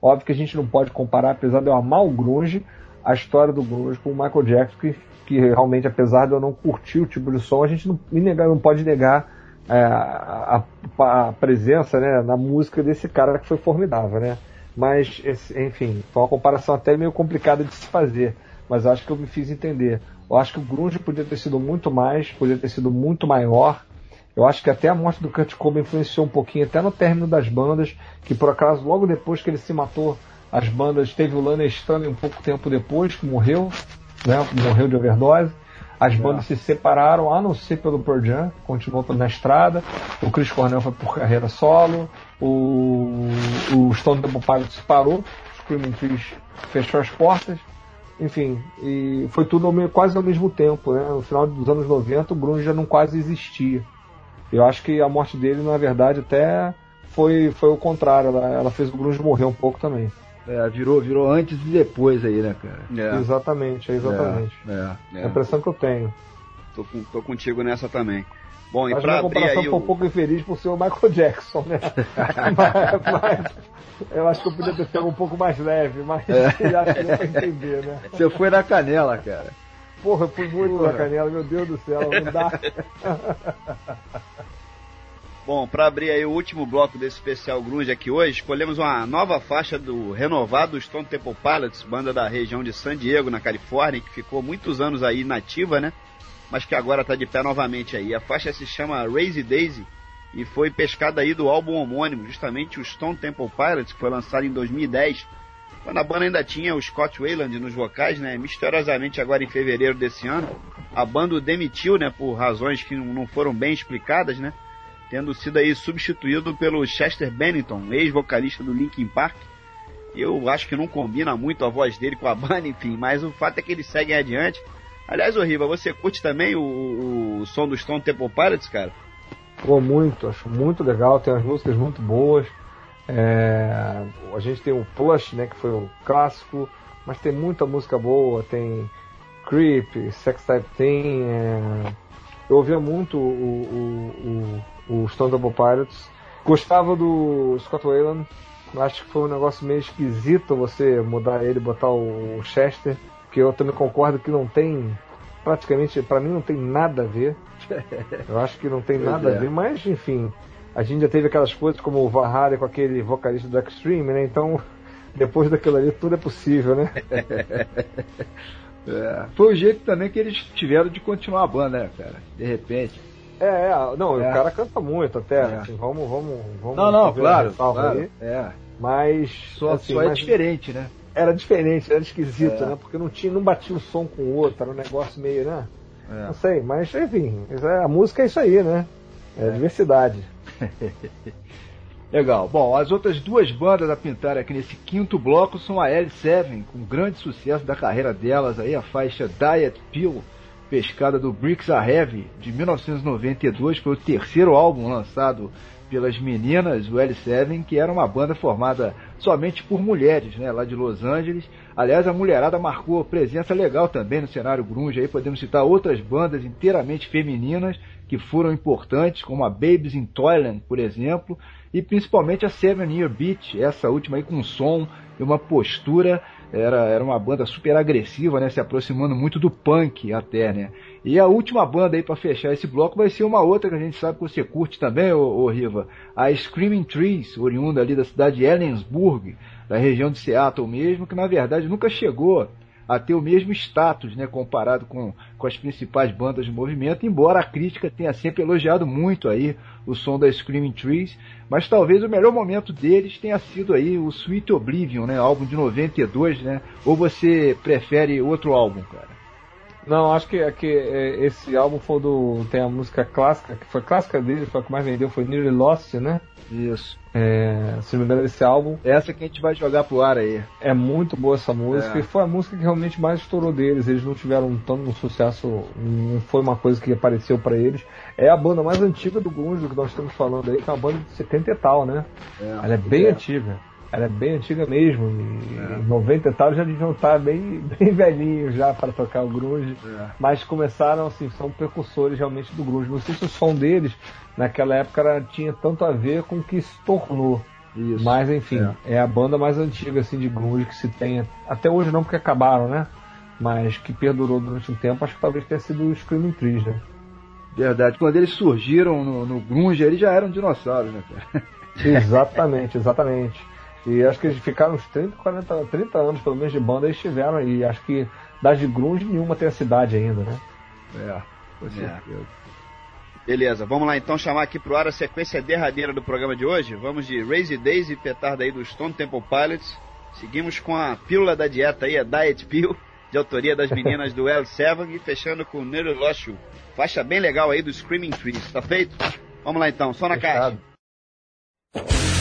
Óbvio que a gente não pode comparar, apesar de eu amar o Grunge, a história do Grunge com o Michael Jackson, que, que realmente, apesar de eu não curtir o tipo de som, a gente não, não pode negar é, a, a, a, presença né, na música desse cara que foi formidável, né? Mas, enfim, foi uma comparação até meio complicada de se fazer mas acho que eu me fiz entender. Eu acho que o grunge podia ter sido muito mais, podia ter sido muito maior. Eu acho que até a morte do Kurt Cobain influenciou um pouquinho, até no término das bandas, que por acaso logo depois que ele se matou, as bandas teve o Lana Stanley um pouco tempo depois que morreu, né? Morreu de overdose. As bandas é. se separaram, a não ser pelo Pearl Jam, continuou na estrada. O Chris Cornell foi por carreira solo. O, o Stone Temple Pilots parou. O Screaming Trees fechou as portas. Enfim, e foi tudo ao, quase ao mesmo tempo, né? No final dos anos 90 o grunge já não quase existia. Eu acho que a morte dele, na verdade, até foi, foi o contrário. Ela, ela fez o grunge morrer um pouco também. É, virou, virou antes e depois aí, né, cara? É. Exatamente, é exatamente. É, é, é. a impressão que eu tenho. Tô, tô contigo nessa também. Bom, e pra abrir aí o... um pouco infeliz por ser o Michael Jackson, né? mas, mas, eu acho que eu podia ter sido um pouco mais leve, mas é. acho que deu pra entender, né? Você foi na canela, cara. Porra, eu fui muito Porra. na canela, meu Deus do céu, não dá. Bom, para abrir aí o último bloco desse especial Grunge aqui hoje, escolhemos uma nova faixa do renovado Stone Temple Pilots, banda da região de San Diego, na Califórnia, que ficou muitos anos aí nativa, né? Mas que agora tá de pé novamente aí. A faixa se chama Razy Daisy e foi pescada aí do álbum homônimo, justamente o Stone Temple Pilots, que foi lançado em 2010, quando a banda ainda tinha o Scott Wayland nos vocais, né? Misteriosamente agora em fevereiro desse ano, a banda o demitiu, né, por razões que não foram bem explicadas, né? Tendo sido aí substituído pelo Chester Bennington, ex-vocalista do Linkin Park. Eu acho que não combina muito a voz dele com a banda, enfim, mas o fato é que eles seguem adiante. Aliás, ô Riva, você curte também o, o som do Stone Temple Pilots, cara? Pô, muito, acho muito legal, tem umas músicas muito boas. É, a gente tem o Plush, né, que foi o clássico, mas tem muita música boa, tem Creep, Sex Type Thing. É, eu ouvia muito o, o, o, o Stone Double Pirates. Gostava do Scott Wayland, acho que foi um negócio meio esquisito você mudar ele, botar o Chester, que eu também concordo que não tem praticamente, para mim, não tem nada a ver. Eu acho que não tem nada é. a ver, mas enfim, a gente já teve aquelas coisas como o Vahara com aquele vocalista do Extreme, né? Então, depois daquilo ali, tudo é possível, né? é. Foi o jeito também que eles tiveram de continuar a banda, né, cara? De repente. É, é não, é. o cara canta muito até, é. assim, vamos, vamos, vamos. Não, não, claro, claro. Aí. É. Mas. Só, assim, só é mas... diferente, né? Era diferente, era esquisito, é. né? Porque não tinha, não batia um som com o outro, era um negócio meio, né? É. Não sei, mas enfim, é, a música é isso aí, né? É, é. diversidade. Legal. Bom, as outras duas bandas a pintar aqui nesse quinto bloco são a L7, com grande sucesso da carreira delas aí, a faixa Diet Pill, pescada do Bricks Are Heavy, de 1992, foi o terceiro álbum lançado pelas meninas, o L7, que era uma banda formada somente por mulheres, né, lá de Los Angeles. Aliás, a mulherada marcou presença legal também no cenário grunge, aí podemos citar outras bandas inteiramente femininas que foram importantes, como a Babies in Toyland, por exemplo, e principalmente a Seven Year Beat, essa última aí com som e uma postura era, era uma banda super agressiva, né? Se aproximando muito do punk até, né? E a última banda aí para fechar esse bloco vai ser uma outra que a gente sabe que você curte também, ô, ô Riva. A Screaming Trees, oriunda ali da cidade de Ellensburg, da região de Seattle mesmo, que na verdade nunca chegou a ter o mesmo status, né, comparado com, com as principais bandas do movimento, embora a crítica tenha sempre elogiado muito aí o som da Screaming Trees, mas talvez o melhor momento deles tenha sido aí o Sweet Oblivion, né, álbum de 92, né, ou você prefere outro álbum, cara? Não, acho que, é que é, esse álbum foi do. Tem a música clássica, que foi clássica dele, foi a que mais vendeu, foi Nearly Lost, né? Isso. É, se não me engano, esse álbum. Essa que a gente vai jogar pro ar aí. É muito boa essa música. É. E foi a música que realmente mais estourou deles. Eles não tiveram tanto sucesso, não foi uma coisa que apareceu para eles. É a banda mais antiga do Grunge que nós estamos falando aí, que é uma banda de 70 e tal, né? É, Ela é bem é. antiga. Ela é bem antiga mesmo. E é. 90 e tal já deviam estar bem, bem velhinhos já para tocar o grunge. É. Mas começaram assim, são precursores realmente do grunge. Não sei se o som deles naquela época era, tinha tanto a ver com o que se tornou. Isso. Mas enfim, é. é. a banda mais antiga assim de grunge que se tem. Até hoje não porque acabaram, né? Mas que perdurou durante um tempo, acho que talvez tenha sido o Screaming Trees, né? Verdade. Quando eles surgiram no, no grunge, eles já eram dinossauros, né, cara? exatamente, exatamente. E acho que eles ficaram uns 30, 40, 30 anos pelo menos de banda eles tiveram. E acho que das de grunge nenhuma tem a cidade ainda, né? É, com é. certeza. Beleza, vamos lá então chamar aqui pro ar a sequência derradeira do programa de hoje. Vamos de Raise Days e petarda aí do Stone Temple Pilots. Seguimos com a pílula da dieta aí, a Diet Pill, de autoria das meninas do El Seven e fechando com Nero Loshu. Faixa bem legal aí do Screaming Trees, tá feito? Vamos lá então, só na Fechado. caixa.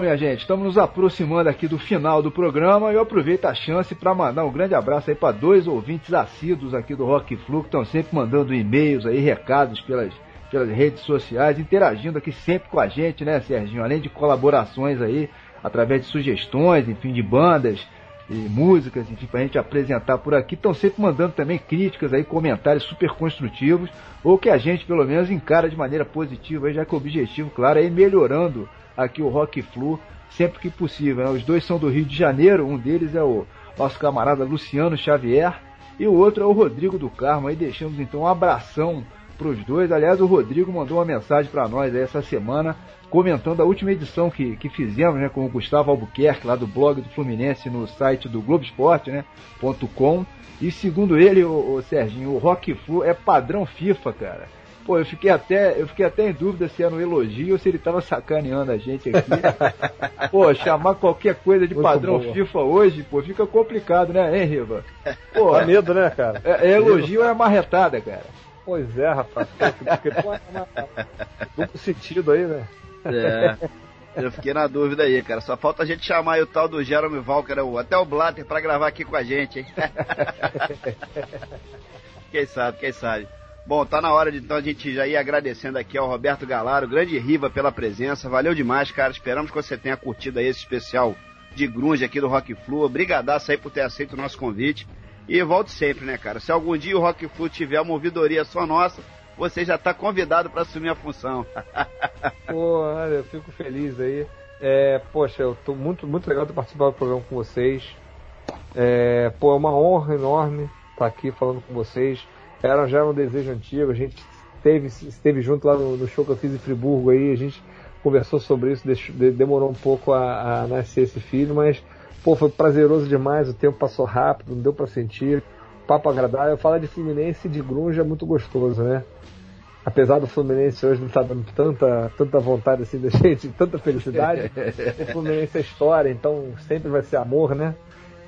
Bom, minha gente, estamos nos aproximando aqui do final do programa e eu aproveito a chance para mandar um grande abraço aí para dois ouvintes assíduos aqui do Rock Flu que estão sempre mandando e-mails aí, recados pelas, pelas redes sociais, interagindo aqui sempre com a gente, né, Serginho? Além de colaborações aí, através de sugestões, enfim, de bandas e músicas, enfim, pra gente apresentar por aqui, estão sempre mandando também críticas aí, comentários super construtivos, ou que a gente pelo menos encara de maneira positiva, já que o objetivo, claro, é ir melhorando aqui o Rock Flu sempre que possível. Né? Os dois são do Rio de Janeiro, um deles é o nosso camarada Luciano Xavier e o outro é o Rodrigo do Carmo. Aí deixamos então um abração para os dois. Aliás, o Rodrigo mandou uma mensagem para nós essa semana comentando a última edição que, que fizemos né, com o Gustavo Albuquerque lá do blog do Fluminense no site do Globoesporte, né, .com. E segundo ele, o, o Serginho, o Rock Flu é padrão FIFA, cara. Pô, eu fiquei até, eu fiquei até em dúvida se era um elogio ou se ele tava sacaneando a gente aqui. pô, chamar qualquer coisa de Muito padrão boa. FIFA hoje, pô, fica complicado, né, hein, Riva? Pô, Dá medo, né, cara? é, é elogio ou é marretada, cara? Pois é, rapaz. Duplo sentido aí, né? É. Eu fiquei na dúvida aí, cara. Só falta a gente chamar aí o tal do Jeremy Valker, o- até o Blatter, pra gravar aqui com a gente, hein? quem sabe, quem sabe. Bom, tá na hora de então a gente já ir agradecendo aqui ao Roberto Galaro, grande Riva pela presença. Valeu demais, cara. Esperamos que você tenha curtido aí esse especial de grunge aqui do Rock Flu. Obrigadaço aí por ter aceito o nosso convite. E volte sempre, né, cara? Se algum dia o Rock Flu tiver uma ouvidoria só nossa, você já tá convidado para assumir a função. Pô, olha, eu fico feliz aí. É, poxa, eu tô muito, muito legal de participar do programa com vocês. É, pô, é uma honra enorme estar aqui falando com vocês. Era já um desejo antigo, a gente esteve, esteve junto lá no, no show que eu fiz em Friburgo aí, a gente conversou sobre isso, deixou- de- demorou um pouco a, a nascer esse filho, mas pô, foi prazeroso demais, o tempo passou rápido, não deu pra sentir, papo agradável. Falar de Fluminense e de grunge é muito gostoso, né? apesar do Fluminense hoje não estar tá dando tanta, tanta vontade assim da gente, tanta felicidade, o Fluminense é história, então sempre vai ser amor, né?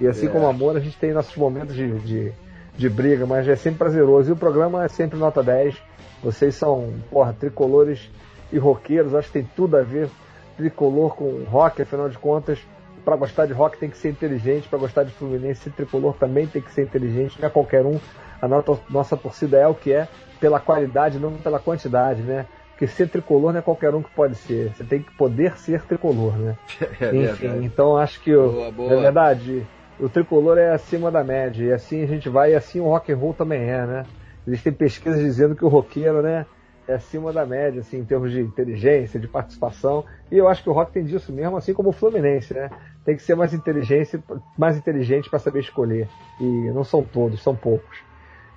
E assim é. como amor, a gente tem nossos momentos de, de, de, briga, mas é sempre prazeroso. E o programa é sempre nota 10. Vocês são, porra, tricolores e roqueiros, acho que tem tudo a ver. Tricolor com rock, afinal de contas, para gostar de rock tem que ser inteligente, para gostar de Fluminense, tricolor também tem que ser inteligente, não é qualquer um. A nossa, nossa torcida é o que é, pela qualidade, não pela quantidade, né? Porque ser tricolor não é qualquer um que pode ser. Você tem que poder ser tricolor, né? É Enfim, então acho que boa, boa. é verdade. O tricolor é acima da média e assim a gente vai e assim o rock and roll também é, né? Existem pesquisas dizendo que o roqueiro, né, é acima da média, assim, em termos de inteligência, de participação. E eu acho que o rock tem disso mesmo, assim como o Fluminense, né? Tem que ser mais inteligente, mais inteligente para saber escolher. E não são todos, são poucos.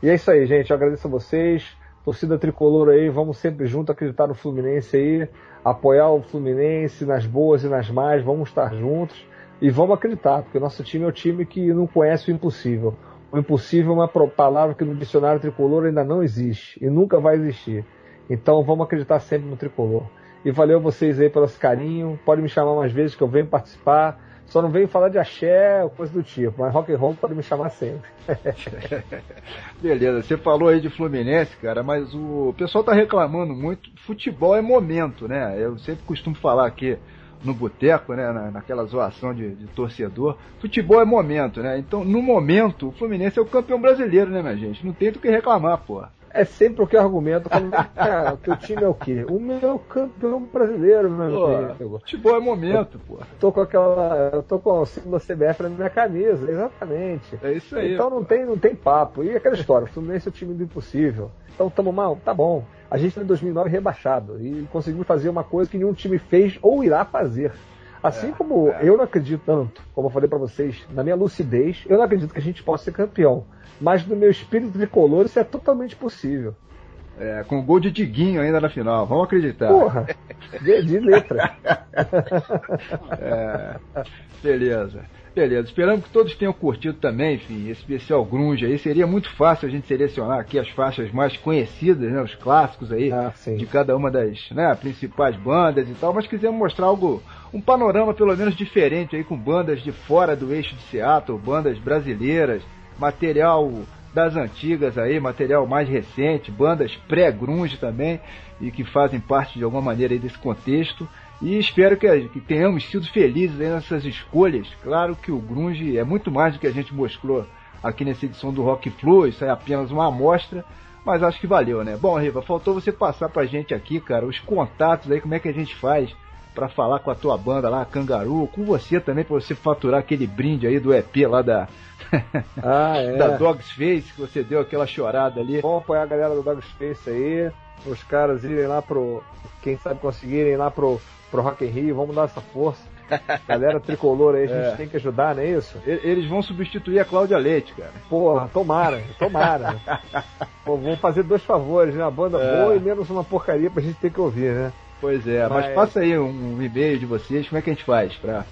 E é isso aí, gente. Eu agradeço a vocês. Torcida tricolor aí, vamos sempre junto acreditar no Fluminense aí, apoiar o Fluminense nas boas e nas más, vamos estar juntos e vamos acreditar, porque o nosso time é o time que não conhece o impossível. O impossível é uma palavra que no dicionário tricolor ainda não existe e nunca vai existir. Então vamos acreditar sempre no tricolor. E valeu vocês aí pelo carinho. Pode me chamar mais vezes que eu venho participar. Só não venho falar de axé ou coisa do tipo, mas rock and roll pode me chamar sempre. Beleza, você falou aí de Fluminense, cara, mas o pessoal tá reclamando muito. Futebol é momento, né? Eu sempre costumo falar aqui no boteco, né, na, naquela zoação de, de, torcedor. Futebol é momento, né? Então, no momento, o Fluminense é o campeão brasileiro, né, minha gente? Não tem do que reclamar, porra é sempre o que argumento quando cara, o teu time é o quê? O meu campeão brasileiro, meu amigo. Futebol é momento, pô. Tô com aquela. Eu tô com o símbolo da CBF na minha camisa, exatamente. É isso aí. Então não tem, não tem papo. E aquela história, o Fluminense é o time do impossível. Então tamo mal, tá bom. A gente tá em 2009 rebaixado e conseguimos fazer uma coisa que nenhum time fez ou irá fazer. Assim é, como é. eu não acredito tanto, como eu falei para vocês, na minha lucidez, eu não acredito que a gente possa ser campeão mas no meu espírito tricolor isso é totalmente possível. É, com gol de Diguinho ainda na final, vamos acreditar. Porra, de, de letra. é, beleza. Beleza, esperamos que todos tenham curtido também, enfim, esse especial grunge aí. Seria muito fácil a gente selecionar aqui as faixas mais conhecidas, né, os clássicos aí ah, de cada uma das né, principais bandas e tal, mas quisemos mostrar algo, um panorama pelo menos diferente aí com bandas de fora do eixo de Seattle, bandas brasileiras, material das antigas aí, material mais recente, bandas pré-grunge também, e que fazem parte de alguma maneira desse contexto. E espero que, que, tenhamos sido felizes nessas escolhas. Claro que o grunge é muito mais do que a gente mostrou aqui nessa edição do Rock Flu, isso é apenas uma amostra, mas acho que valeu, né? Bom, Riva, faltou você passar pra gente aqui, cara, os contatos aí, como é que a gente faz para falar com a tua banda lá, Cangaru, com você também, para você faturar aquele brinde aí do EP lá da, ah, é. da Dogs Face, que você deu aquela chorada ali. Vamos apoiar a galera do Dogs Face aí, os caras irem lá pro, quem sabe conseguirem lá pro, pro Rock in Rio, vamos dar essa força. Galera tricolor aí, a gente é. tem que ajudar, não é isso? Eles vão substituir a Cláudia Leite, cara. Porra, tomara, tomara. Pô, vamos fazer dois favores, né? Uma banda é. boa e menos uma porcaria pra gente ter que ouvir, né? Pois é, mas, mas passa aí um, um e-mail de vocês, como é que a gente faz pra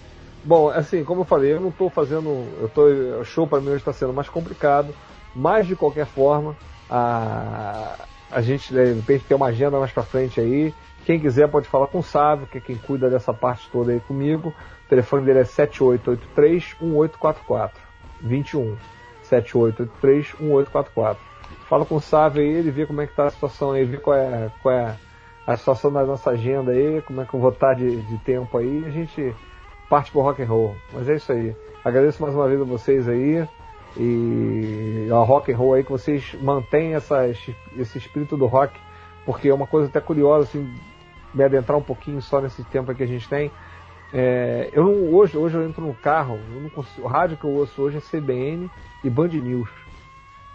Bom, assim, como eu falei, eu não estou fazendo. Eu tô, o show para mim hoje está sendo mais complicado, mas de qualquer forma, a, a gente de repente tem uma agenda mais para frente aí. Quem quiser pode falar com o Sávio, que é quem cuida dessa parte toda aí comigo. O telefone dele é 7883-1844. 21 7883-1844. Fala com o Sávio aí, ele vê como é que tá a situação aí, vê qual é, qual é a situação da nossa agenda aí, como é que eu vou estar de, de tempo aí. A gente parte pro rock and roll. Mas é isso aí. Agradeço mais uma vez a vocês aí e a rock and roll aí que vocês mantêm essa, esse espírito do rock, porque é uma coisa até curiosa assim, me adentrar um pouquinho só nesse tempo que a gente tem. É, eu não, hoje, hoje eu entro no carro, consigo, o rádio que eu ouço hoje é CBN e Band News.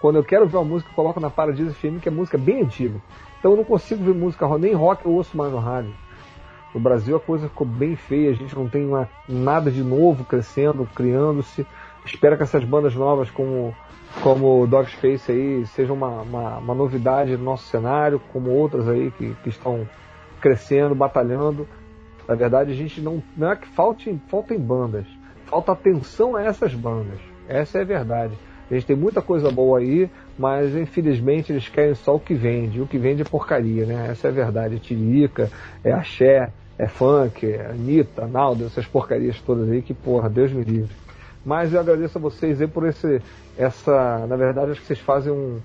Quando eu quero ver uma música, eu coloco na Paradise FM, que é música bem antiga. Então eu não consigo ver música, nem rock eu ouço mais no rádio. No Brasil a coisa ficou bem feia, a gente não tem uma, nada de novo crescendo, criando-se. Espero que essas bandas novas como como Dog Space aí sejam uma, uma, uma, novidade no nosso cenário, como outras aí que, que estão crescendo, batalhando. Na verdade, a gente não, não é que falte, faltem bandas, falta atenção a essas bandas. Essa é a verdade. A gente tem muita coisa boa aí, mas infelizmente eles querem só o que vende. O que vende é porcaria, né? Essa é a verdade. É tirica, é axé, é funk, é Anitta, Naldo, essas porcarias todas aí que, porra, Deus me livre. Mas eu agradeço a vocês aí por esse, essa, na verdade, acho que vocês fazem um,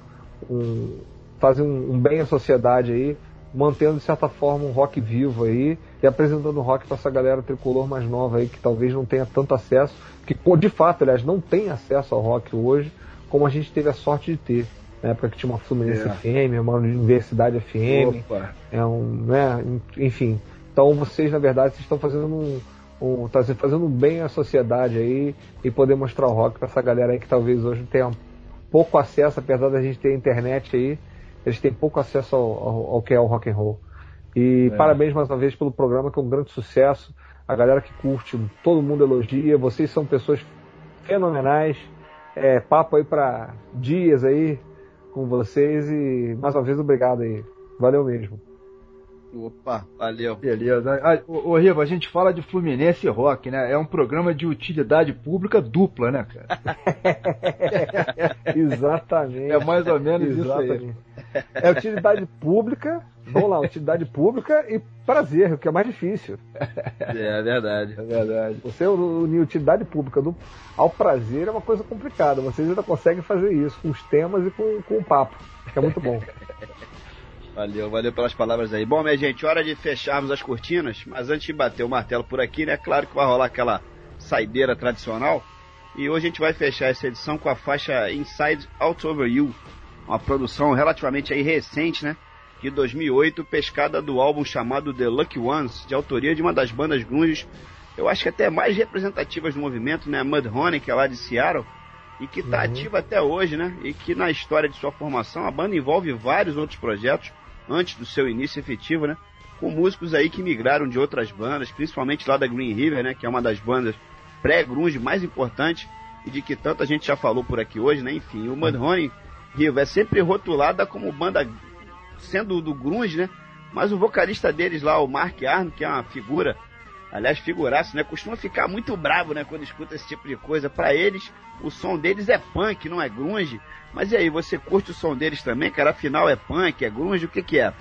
um fazem um, bem à sociedade aí, mantendo de certa forma um rock vivo aí e apresentando rock para essa galera tricolor mais nova aí que talvez não tenha tanto acesso, que de fato, aliás, não tem acesso ao rock hoje, como a gente teve a sorte de ter. Na época que tinha uma Fluminense é. FM, uma Universidade FM, Opa. é um, né, enfim. Então vocês, na verdade, vocês estão fazendo um, um, tá fazendo bem à sociedade aí e poder mostrar o rock para essa galera aí que talvez hoje tenha pouco acesso, apesar da gente ter internet aí, eles têm pouco acesso ao, ao, ao que é o rock and roll. E é. parabéns mais uma vez pelo programa, que é um grande sucesso. A galera que curte, todo mundo elogia. Vocês são pessoas fenomenais. É, papo aí para dias aí com vocês e mais uma vez obrigado aí. Valeu mesmo. Opa, valeu. Beleza. Ah, ô, Riva, a gente fala de Fluminense e Rock, né? É um programa de utilidade pública dupla, né, cara? Exatamente. É mais ou menos Exatamente. isso aí. É utilidade pública, vamos lá, utilidade pública e prazer, o que é mais difícil. É, é verdade. É verdade. Você unir utilidade pública do, ao prazer é uma coisa complicada. Vocês ainda conseguem fazer isso com os temas e com, com o papo. Que é muito bom. Valeu, valeu pelas palavras aí. Bom, minha gente, hora de fecharmos as cortinas, mas antes de bater o martelo por aqui, né? Claro que vai rolar aquela saideira tradicional. E hoje a gente vai fechar essa edição com a faixa Inside Out Over You, uma produção relativamente aí recente, né? De 2008, pescada do álbum chamado The Lucky Ones, de autoria de uma das bandas grunge, eu acho que até mais representativas do movimento, né? Mudhoney, que é lá de Seattle, e que está uhum. ativa até hoje, né? E que na história de sua formação a banda envolve vários outros projetos, antes do seu início efetivo, né? Com músicos aí que migraram de outras bandas, principalmente lá da Green River, né? Que é uma das bandas pré-grunge mais importantes e de que tanta gente já falou por aqui hoje, né? Enfim, o Mudhoney River é sempre rotulada como banda sendo do grunge, né? Mas o vocalista deles lá, o Mark Arno, que é uma figura, aliás, figuraço, né? Costuma ficar muito bravo, né? Quando escuta esse tipo de coisa. Para eles, o som deles é punk, não é grunge. Mas e aí, você curte o som deles também, cara? Afinal é punk, é grunge, o que que é?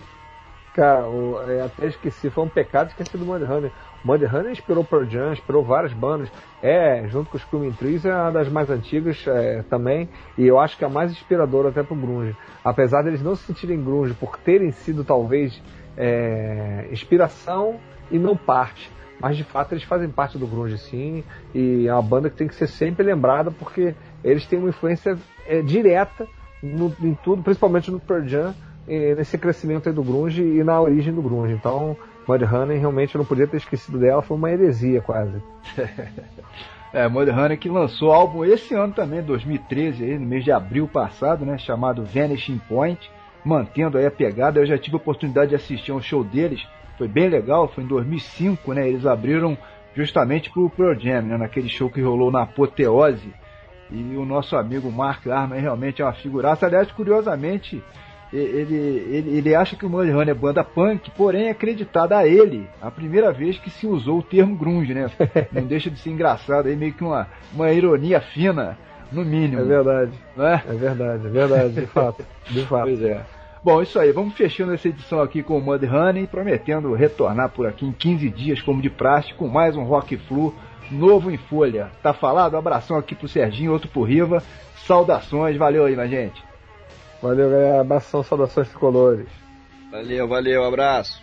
Cara, é, até esqueci, foi um pecado esquecer do Mudhoney. Mudhoney inspirou Pearl Jam, inspirou várias bandas. É, junto com os Screaming Trees, é uma das mais antigas é, também. E eu acho que é a mais inspiradora até pro grunge. Apesar deles não se sentirem grunge por terem sido talvez é, inspiração e não parte. Mas de fato eles fazem parte do grunge sim. E é uma banda que tem que ser sempre lembrada porque eles têm uma influência é, direta no, em tudo, principalmente no Pearl Jam, nesse crescimento do grunge e na origem do grunge. Então, Mudhoney realmente eu não podia ter esquecido dela, foi uma heresia quase. é, Mudhoney que lançou álbum esse ano também, 2013, aí, no mês de abril passado, né, chamado Vanishing Point, mantendo aí a pegada. Eu já tive a oportunidade de assistir um show deles, foi bem legal, foi em 2005, né, eles abriram justamente pro Pearl Jam, né, naquele show que rolou na Apoteose, e o nosso amigo Mark Arman realmente é uma figuraça. Aliás, curiosamente, ele, ele, ele acha que o Mudhoney é banda punk, porém é acreditada a ele a primeira vez que se usou o termo grunge, né? Não deixa de ser engraçado, aí meio que uma, uma ironia fina, no mínimo. É verdade. Não é? é verdade, é verdade, de fato. De fato. Pois é. Bom, isso aí, vamos fechando essa edição aqui com o Mudhoney, prometendo retornar por aqui em 15 dias, como de praxe, com mais um Rock Flu novo em folha. Tá falado? Um abração aqui pro Serginho, outro pro Riva. Saudações, valeu aí, minha gente. Valeu, galera. Abração, saudações tricolores. Valeu, valeu, abraço.